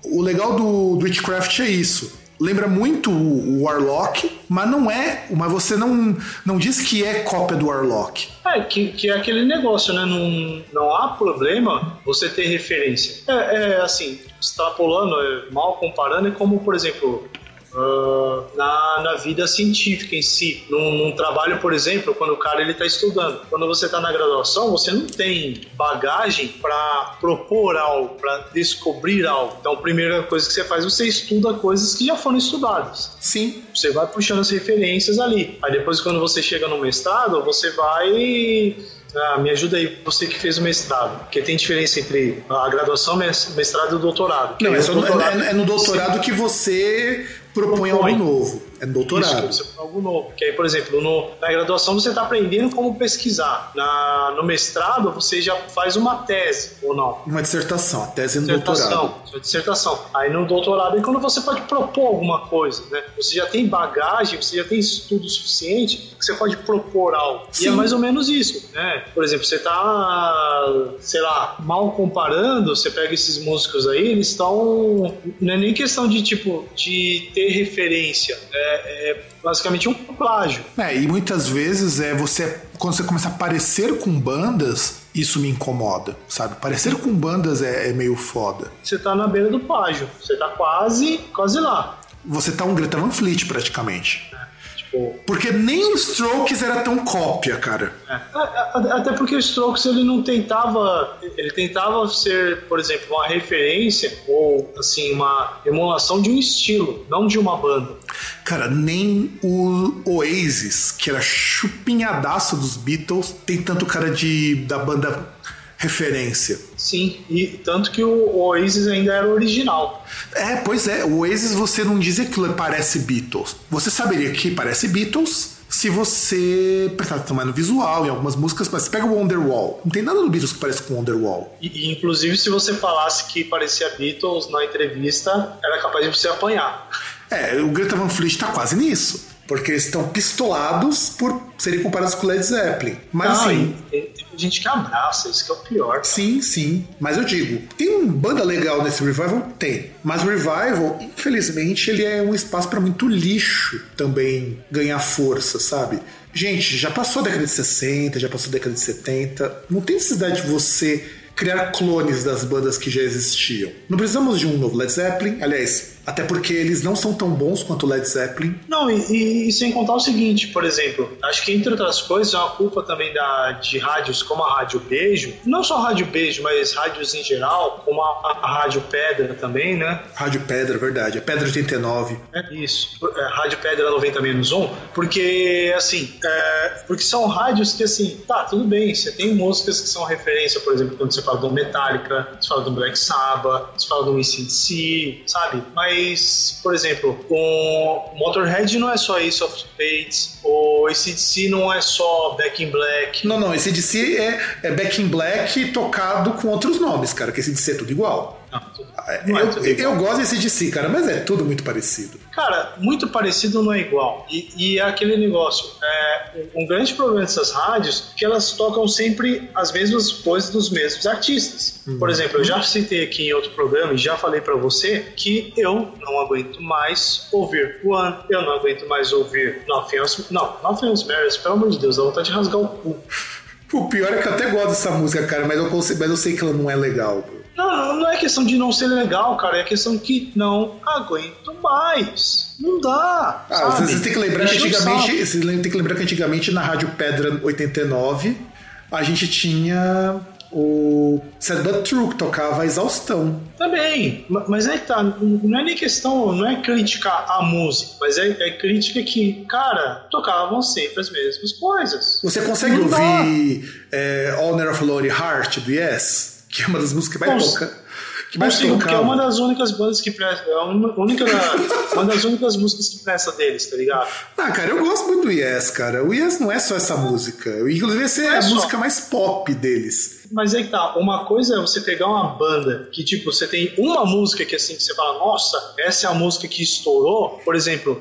S1: O legal do, do Witchcraft é isso lembra muito o Warlock, mas não é. Mas você não, não diz que é cópia do Warlock.
S2: É, que, que é aquele negócio, né? Não, não há problema você ter referência. É, é assim, extrapolando, é, mal comparando, é como, por exemplo, uh, na, na vida científica em si. Num, num, trabalho, por exemplo, quando o cara ele está estudando. Quando você está na graduação, você não tem bagagem para propor algo, para descobrir algo. Então, a primeira coisa que você faz, você estuda coisas que já foram estudadas.
S1: Sim.
S2: Você vai puxando as referências ali. Aí depois, quando você chega no mestrado, você vai ah, me ajuda aí, você que fez o mestrado. Porque tem diferença entre a graduação, mestrado e o doutorado.
S1: Não, é, só, doutorado, é, é, no doutorado que você propõe, propõe algo novo. É doutorado. Isso,
S2: você algo novo. Que aí, por exemplo, no, na graduação você está aprendendo como pesquisar. Na, no mestrado você já faz uma tese, ou não?
S1: Uma dissertação. A tese é no doutorado.
S2: Uma dissertação. Aí no doutorado é quando você pode propor alguma coisa, né? Você já tem bagagem, você já tem estudo suficiente que você pode propor algo. Sim. E é mais ou menos isso, né? Por exemplo, você está, sei lá, mal comparando, você pega esses músicos aí, eles estão... Não é nem questão de, tipo, de ter referência, né? É, basicamente um plágio.
S1: É, e muitas vezes é você quando você começa a parecer com bandas, isso me incomoda, sabe? Parecer com bandas é, é meio foda.
S2: Você tá na beira do plágio, você tá quase, quase lá.
S1: Você tá um Greta Van Fleet praticamente. Porque nem o Strokes era tão cópia, cara.
S2: É. Até porque o Strokes ele não tentava. Ele tentava ser, por exemplo, uma referência ou assim, uma emulação de um estilo, não de uma banda.
S1: Cara, nem o Oasis, que era chupinhadaço dos Beatles, tem tanto cara de da banda referência.
S2: Sim, e tanto que o Oasis ainda era original.
S1: É, pois é, o Oasis você não diz que parece Beatles. Você saberia que parece Beatles se você prestar atenção mais no visual, em algumas músicas, mas você pega o Wonderwall. Não tem nada no Beatles que parece com Wonderwall.
S2: E, e, inclusive, se você falasse que parecia Beatles na entrevista, era capaz de você apanhar.
S1: É, o Greta Van Fleet tá quase nisso. Porque eles estão pistolados por serem comparados com o Led Zeppelin. Mas ah, assim.
S2: Tem, gente que abraça, isso que é o pior. Cara.
S1: Sim, sim. Mas eu digo, tem uma banda legal nesse revival? Tem. Mas o revival, infelizmente, ele é um espaço para muito lixo também ganhar força, sabe? Gente, já passou a década de 60, já passou a década de 70. Não tem necessidade de você criar clones das bandas que já existiam. Não precisamos de um novo Led Zeppelin, aliás, até porque eles não são tão bons quanto Led Zeppelin.
S2: Não, e, e, sem contar o seguinte, por exemplo, acho que entre outras coisas é uma culpa também da, de rádios como a Rádio Beijo, não só a Rádio Beijo, mas rádios em geral, como a, a Rádio Pedra também, né?
S1: Rádio Pedra, verdade, é Pedra 89.
S2: É isso, é, Rádio Pedra 90 menos 1, porque assim, é, porque são rádios que assim, tá, tudo bem, você tem músicas que são referência, por exemplo, quando você fala do Metallica, você fala do Black Sabbath, você fala do ACDC, sabe? Mas mas, por exemplo, o Motorhead não é só Ace of Spades, o ACDC não é só Back in Black.
S1: Não, não, ACDC é, é Back in Black tocado com outros nomes, cara, que ACDC é tudo igual. Não, é eu, eu gosto desse DC, cara, mas é tudo muito parecido.
S2: Cara, muito parecido não é igual. E, e é aquele negócio. É, um grande problema dessas rádios é que elas tocam sempre as mesmas coisas dos mesmos artistas. Uhum. Por exemplo, eu já citei aqui em outro programa e já falei para você que eu não aguento mais ouvir One, eu não aguento mais ouvir Nothing Else. Não, Nothing Else Matters, pelo amor de Deus, dá vontade de rasgar o cu.
S1: O pior é que eu até gosto dessa música, cara, mas eu, consigo, mas eu sei que ela não é legal.
S2: Não, não é questão de não ser legal, cara. É questão que não aguento mais. Não dá.
S1: Ah, sabe? Você tem que lembrar que antigamente. Você tem que lembrar que antigamente na Rádio Pedra 89 a gente tinha o Sad But True, que tocava a exaustão.
S2: Também, mas é que tá, não é nem questão, não é criticar a música, mas é, é crítica que, cara, tocavam sempre as mesmas coisas.
S1: Você consegue não ouvir é, Honor of Lonely Heart do Yes? Que é uma das músicas que mais toca.
S2: Que mais Consigo, porque é uma das únicas bandas que presta. É uma, única, *laughs* uma das únicas músicas que presta deles, tá ligado?
S1: Ah, cara, eu gosto muito do Yes, cara. O Yes não é só essa música. Inclusive, essa é, é a só. música mais pop deles.
S2: Mas é que tá, uma coisa é você pegar uma banda que, tipo, você tem uma música que assim, que você fala, nossa, essa é a música que estourou. Por exemplo,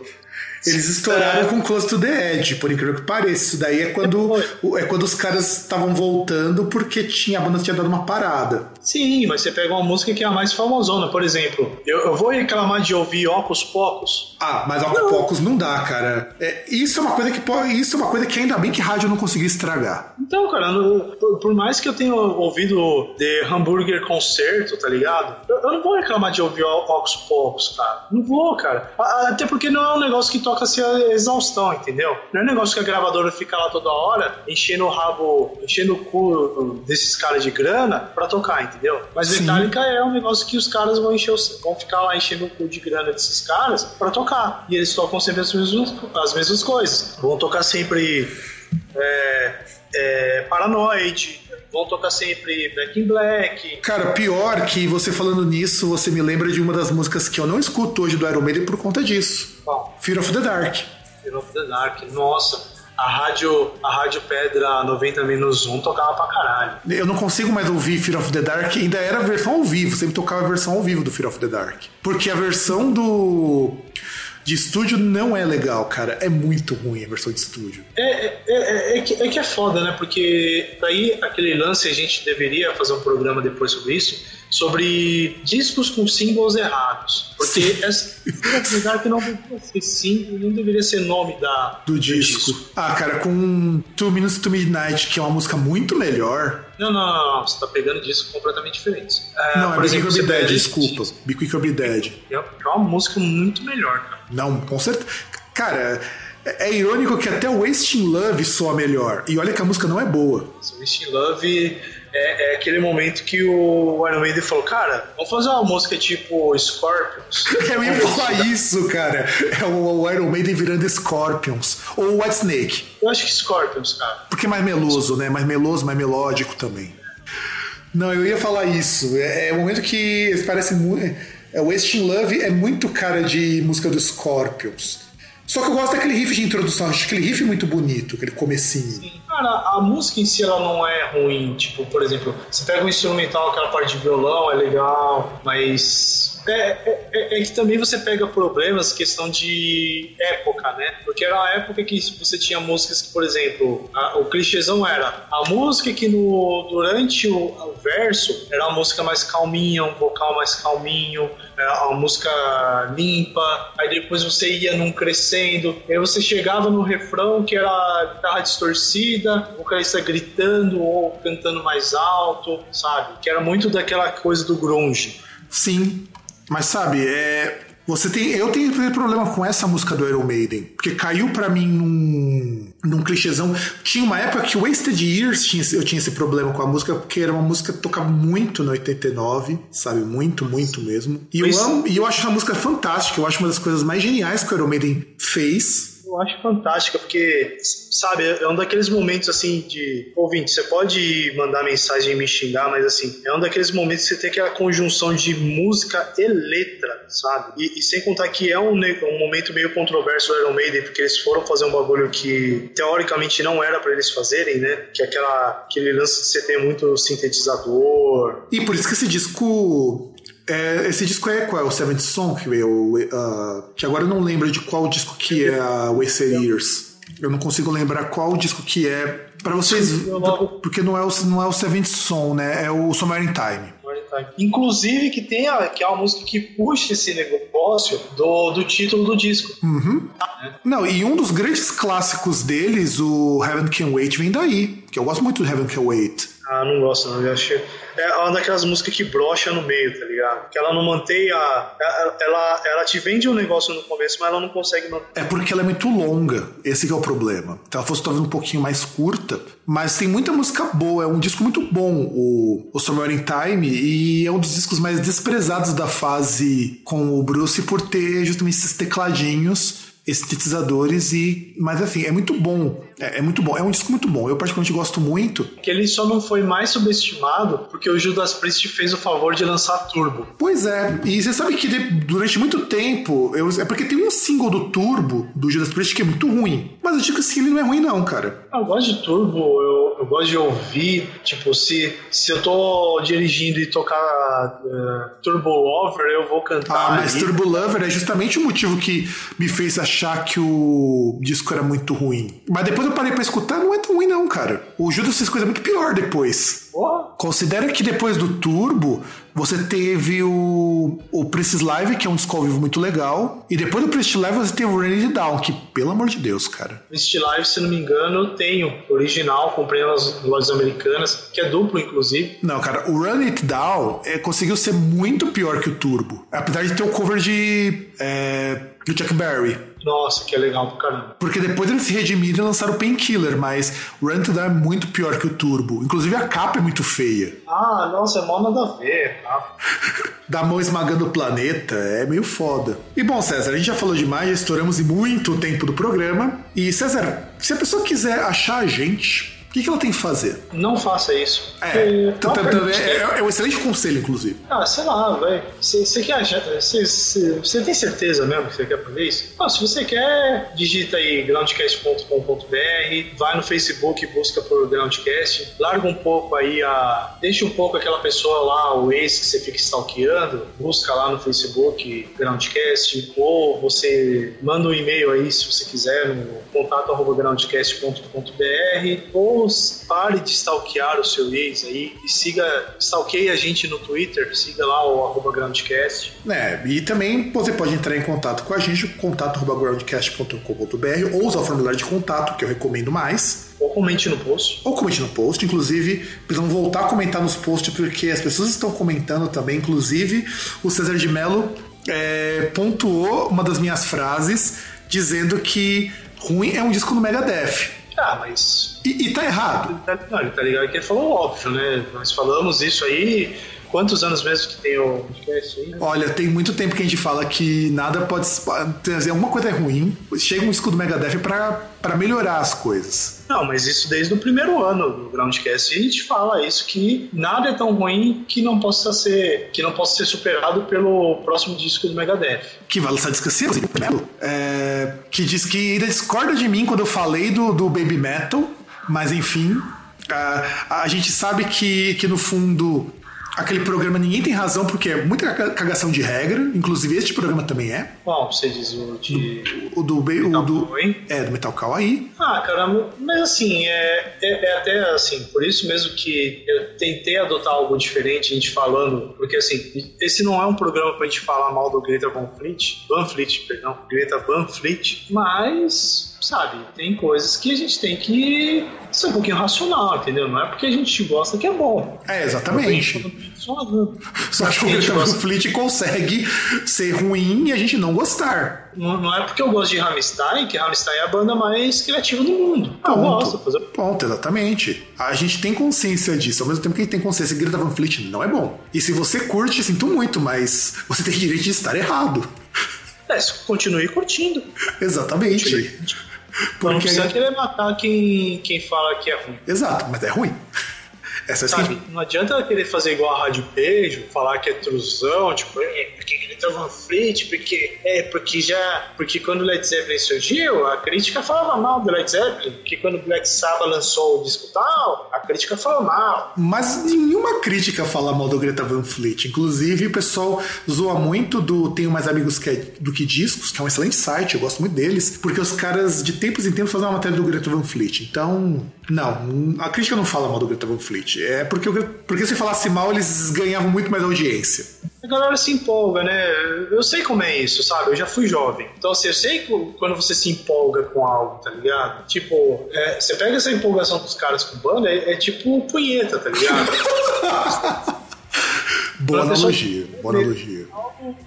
S1: eles estouraram é. com Close to the Edge, por incrível que pareça. Isso daí é quando, é quando os caras estavam voltando porque tinha, a banda tinha dado uma parada.
S2: Sim, mas você pega uma música que é a mais famosona, por exemplo. Eu, eu vou reclamar de ouvir Ocus Pocos.
S1: Ah, mas Ocus Pocos não dá, cara. É, isso é uma coisa que isso é uma coisa que ainda bem que rádio não conseguiu estragar.
S2: Então, cara, no, por, por, mais que eu tenha ouvido The Hamburger Concerto, tá ligado? Eu, eu não vou reclamar de ouvir Ocus Pocos, cara. Não vou, cara. Até porque não é um negócio que toca toca-se a exaustão, entendeu? Não é um negócio que a gravadora fica lá toda hora enchendo o rabo, enchendo o cu desses caras de grana pra tocar, entendeu? Mas Sim. Metallica é um negócio que os caras vão encher, vão ficar lá enchendo o cu de grana desses caras pra tocar. E eles tocam sempre as mesmas, as mesmas coisas. Vão tocar sempre é, é, Paranoid, vão tocar sempre Back in Black.
S1: Cara, pior que você falando nisso, você me lembra de uma das músicas que eu não escuto hoje do Iron Maiden por conta disso.
S2: Qual?
S1: Fear of the Dark.
S2: Fear of the Dark, nossa. A rádio, a rádio Pedra 90 menos 1 tocava pra caralho.
S1: Eu não consigo mais ouvir Fear of the Dark, ainda era a versão ao vivo, sempre tocava a versão ao vivo do Fear of the Dark. Porque a versão do de estúdio não é legal, cara. É muito ruim a versão de estúdio.
S2: É, é, é, é, que, é que é foda, né? Porque daí aquele lance a gente deveria fazer um programa depois sobre isso sobre discos com símbolos errados. Porque essa lugar que não deveria ser símbolo, não deveria ser nome da,
S1: do, do disco. disco. Ah, cara, com Two Minutes to Midnight, que é uma música muito melhor.
S2: Não, não, não, não. Você tá pegando discos completamente diferentes.
S1: É, não, é Quick or Be Dead, desculpa. Be Quick or Be Dead.
S2: É uma música muito melhor, cara.
S1: Não, com certeza. Cara, é, é irônico que até o Wasting Love soa melhor. E olha que a música não é boa.
S2: Wasting Love é, é, aquele momento que o Iron Maiden falou, cara, vamos fazer uma música tipo Scorpions. *laughs*
S1: Eu ia falar isso, cara. É o, Iron Maiden virando Scorpions. Ou White Snake.
S2: Eu acho que Scorpions, cara.
S1: Porque é mais meloso, né? Mais meloso, mais melódico também. Não, eu ia falar isso. É, é o momento que eles parecem muito. É, o Wasting Love é muito cara de música do Scorpions. Só que eu gosto daquele riff de introdução, acho aquele riff muito bonito, aquele comecinho. Sim.
S2: Cara, a música em si ela não é ruim. Tipo, por exemplo, você pega um instrumental, aquela parte de violão, é legal, mas é, é, é, é, que também você pega problemas, questão de época, né? Porque era uma época que você tinha músicas que, por exemplo, a, o clichêzão era a música que no, durante o, o, verso era uma música mais calminha, um vocal mais calminho, é, uma música limpa, aí depois você ia num crescendo, aí você chegava no refrão que era guitarra distorcida, o vocalista gritando ou cantando mais alto, sabe? Que era muito daquela coisa do grunge.
S1: Sim, mas sabe, é, você tem, eu tenho problema com essa música do Iron Maiden, porque caiu para mim num, num clichêzão. Tinha uma época que Wasted Years tinha, eu tinha esse problema com a música, porque era uma música que tocava muito no 89, sabe? Muito, muito mesmo. E eu, amo, e eu acho a música fantástica, eu acho uma das coisas mais geniais que o Iron Maiden fez
S2: eu acho fantástica, porque, sabe, é um daqueles momentos assim de. Ouvinte, você pode mandar mensagem e me xingar, mas assim, é um daqueles momentos que você tem aquela conjunção de música e letra, sabe? E, e sem contar que é um, um momento meio controverso do Iron Maiden, porque eles foram fazer um bagulho que teoricamente não era para eles fazerem, né? Que é aquela, aquele lance de você ter muito sintetizador.
S1: E por isso que esse disco é, esse disco é qual? É o Seventh Song? Que, uh, que agora eu não lembro de qual disco que é a Wasted Years. Eu não consigo lembrar qual disco que é. para vocês. Porque não é, o, não é o Seventh Song, né? É o Somewhere in Time.
S2: Inclusive que tem a, que é uma música que puxa esse negócio do, do título do disco.
S1: Uhum. É. Não, e um dos grandes clássicos deles, o Heaven Can Wait, vem daí. Que eu gosto muito do Heaven Can Wait.
S2: Ah, não gosto não. Eu acho é uma daquelas músicas que brocha no meio, tá ligado? Que ela não mantém a. Ela, ela te vende um negócio no começo, mas ela não consegue manter.
S1: É porque ela é muito longa. Esse é o problema. Se ela fosse talvez um pouquinho mais curta, mas tem muita música boa. É um disco muito bom, o, o Somewhere in Time, e é um dos discos mais desprezados da fase com o Bruce por ter justamente esses tecladinhos sintetizadores e mas assim é muito bom é, é, muito bom é um disco muito bom eu particularmente gosto muito
S2: que ele só não foi mais subestimado porque o Judas Priest fez o favor de lançar Turbo
S1: pois é e você sabe que durante muito tempo eu, é porque tem um single do Turbo do Judas Priest que é muito ruim mas eu digo assim ele não é ruim não cara
S2: eu gosto de Turbo eu, eu gosto de ouvir tipo se se eu tô dirigindo e tocar uh, Turbo Lover eu vou cantar
S1: ah mas. Turbo Lover é justamente o motivo que me fez achar achar que o disco era muito ruim. Mas depois eu parei para escutar, não é tão ruim não, cara. O Judas fez coisa muito pior depois. Oh. Considera que depois do Turbo, você teve o, o Princess Live, que é um disco ao vivo muito legal. E depois do Princess Live você teve o Run It Down, que, pelo amor de Deus, cara.
S2: Princess Live, se não me engano, tenho. Original, comprei nas lojas americanas, que é duplo, inclusive.
S1: Não, cara, o Run It Down é, conseguiu ser muito pior que o Turbo. Apesar de ter o cover de. É, do Chuck Berry.
S2: Nossa, que é legal pro caramba.
S1: Porque depois eles se redimiram e lançaram o Painkiller, mas Run to Die é muito pior que o Turbo. Inclusive a capa é muito feia.
S2: Ah, nossa, é mó nada a ver, tá? *laughs*
S1: da mão esmagando o planeta, é meio foda. E bom, César, a gente já falou demais, já estouramos muito o tempo do programa. E César, se a pessoa quiser achar a gente, o que, que ela tem que fazer?
S2: Não faça isso.
S1: É, é, é, é um excelente conselho, inclusive.
S2: Ah, sei lá, velho. Você quer Você tem certeza mesmo que você quer fazer isso? Ah, se você quer, digita aí groundcast.com.br, vai no Facebook e busca por Groundcast, larga um pouco aí a. Deixa um pouco aquela pessoa lá, o ex que você fica stalkeando, busca lá no Facebook Groundcast, ou você manda um e-mail aí se você quiser no contato.groundcast.com.br, ou pare de stalkear o seu ex aí e siga, stalkeie a gente no Twitter, siga lá o arroba Groundcast.
S1: É, e também você pode entrar em contato com a gente, contato.groundcast.com.br ou usar o formulário de contato, que eu recomendo mais.
S2: Ou comente no post.
S1: Ou comente no post, inclusive, precisam voltar a comentar nos posts, porque as pessoas estão comentando também, inclusive o César de Mello é, pontuou uma das minhas frases dizendo que ruim é um disco do Megadeth.
S2: Ah, mas.
S1: E, e tá errado.
S2: Ele tá, não, ele tá ligado que ele falou óbvio, né? Nós falamos isso aí. Quantos anos mesmo que tem o podcast aí?
S1: Olha, tem muito tempo que a gente fala que nada pode trazer alguma coisa é ruim. Chega um disco do Megadeth pra, pra melhorar as coisas.
S2: Não, mas isso desde o primeiro ano do Groundcast a gente fala isso que nada é tão ruim que não possa ser que não possa ser superado pelo próximo disco do Megadeth.
S1: Que vai lançar disco assim, é, que diz que ainda discorda de mim quando eu falei do, do Baby Metal, mas enfim, a, a gente sabe que, que no fundo aquele programa Ninguém Tem Razão, porque é muita cagação de regra, inclusive este programa também é.
S2: Qual você diz o de.
S1: O do. O
S2: Metal
S1: do
S2: Cow, hein?
S1: é, do Metal Cow aí.
S2: Ah, caramba, mas assim, é, é, é até assim, por isso mesmo que eu tentei adotar algo diferente, a gente falando, porque assim, esse não é um programa pra gente falar mal do Greta Van Fleet, Van Fleet, perdão, Greta Van Fleet, mas sabe, tem coisas que a gente tem que ser um pouquinho racional, entendeu? Não é porque a gente gosta que é bom.
S1: É, exatamente. Só que o Van Fleet consegue ser ruim e a gente não gostar.
S2: Não, não, é porque eu gosto de Rammstein, que Rammstein é a banda mais criativa do mundo. Ah, eu gosto. Fazer...
S1: Ponto, exatamente. A gente tem consciência disso. Ao mesmo tempo que a gente tem consciência que Greta Van Fleet não é bom. E se você curte, sinto muito, mas você tem direito de estar errado.
S2: É, continue curtindo. *laughs*
S1: Exatamente.
S2: Continue. Porque... Não precisa querer matar quem, quem fala que é ruim.
S1: Exato, mas é ruim.
S2: Sabe, não adianta querer fazer igual a Rádio Beijo, falar que é truzão, tipo, é, porque ele tá Van Fleet, porque é, porque já, porque quando o Led Zeppelin surgiu, a crítica falava mal do Led Zeppelin, porque quando o Black Sabbath lançou o disco tal, a crítica falou mal.
S1: Mas nenhuma crítica fala mal do Greta Van Fleet, inclusive o pessoal zoa muito do Tenho Mais Amigos que, é, do que Discos, que é um excelente site, eu gosto muito deles, porque os caras de tempos em tempos fazem uma matéria do Greta Van Fleet, então, não, a crítica não fala mal do Greta Van Fleet, é porque, porque se falasse mal, eles ganhavam muito mais audiência.
S2: A galera se empolga, né? Eu sei como é isso, sabe? Eu já fui jovem. Então, assim, eu sei quando você se empolga com algo, tá ligado? Tipo, é, você pega essa empolgação dos caras com banda, é, é tipo punheta, tá ligado? *laughs*
S1: boa analogia, boa analogia.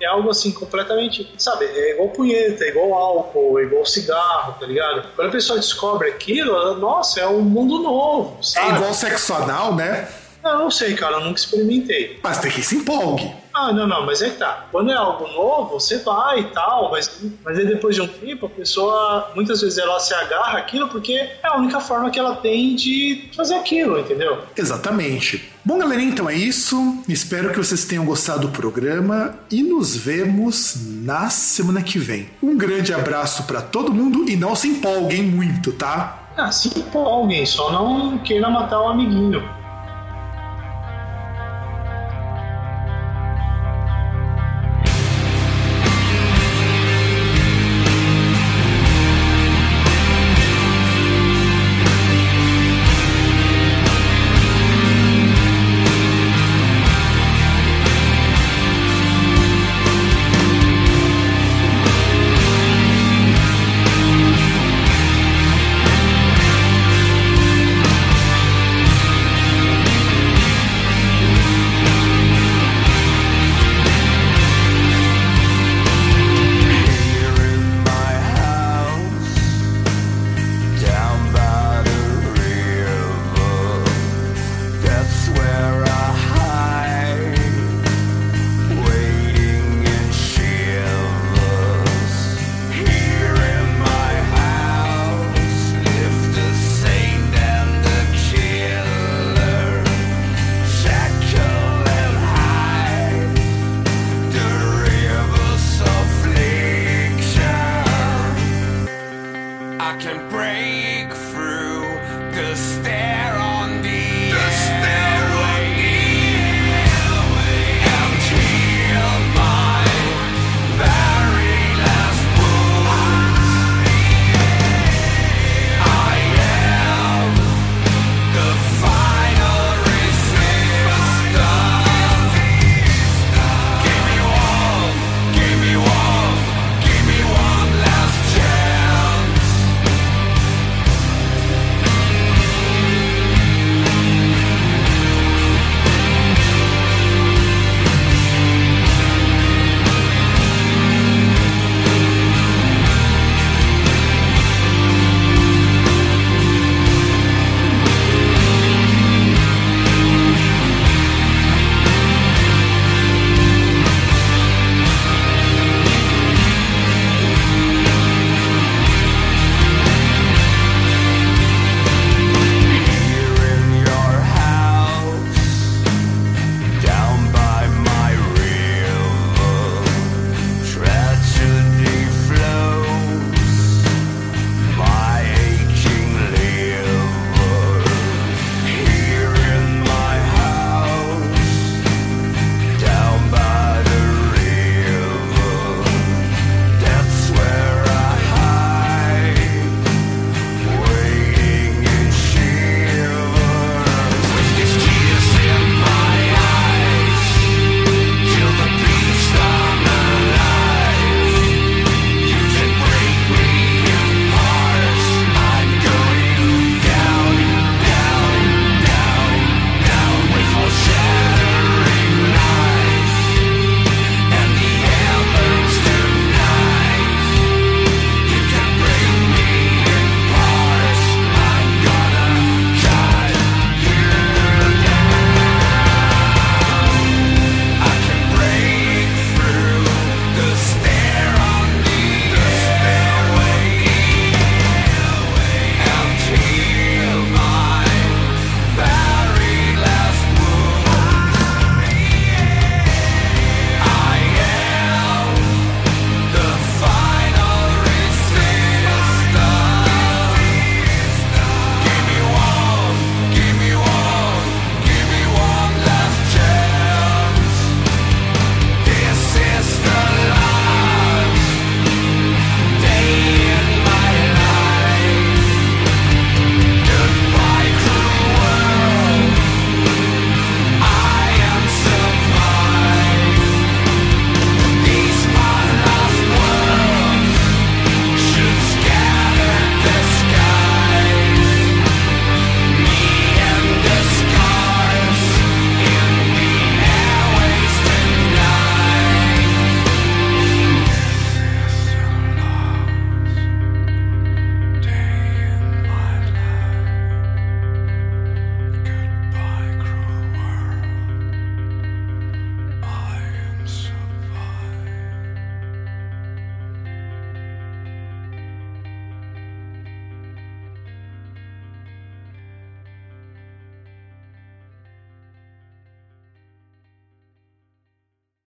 S2: É algo assim completamente, sabe? É igual punheta, é igual álcool, é igual cigarro, tá ligado? Quando a pessoa descobre aquilo, nossa, é um mundo novo, sabe?
S1: É igual sexo anal, né?
S2: Eu não sei, cara, eu nunca experimentei.
S1: Mas tem que se empolgue.
S2: Ah, não, não, mas é que tá. Quando é algo novo, você vai e tal, mas, mas aí depois de um tempo, a pessoa, muitas vezes ela se agarra aquilo porque é a única forma que ela tem de fazer aquilo, entendeu?
S1: Exatamente. Bom, galera, então é isso. Espero que vocês tenham gostado do programa e nos vemos na semana que vem. Um grande abraço para todo mundo e não se empolguem muito, tá?
S2: Ah, se empolguem, só não queira matar o amiguinho.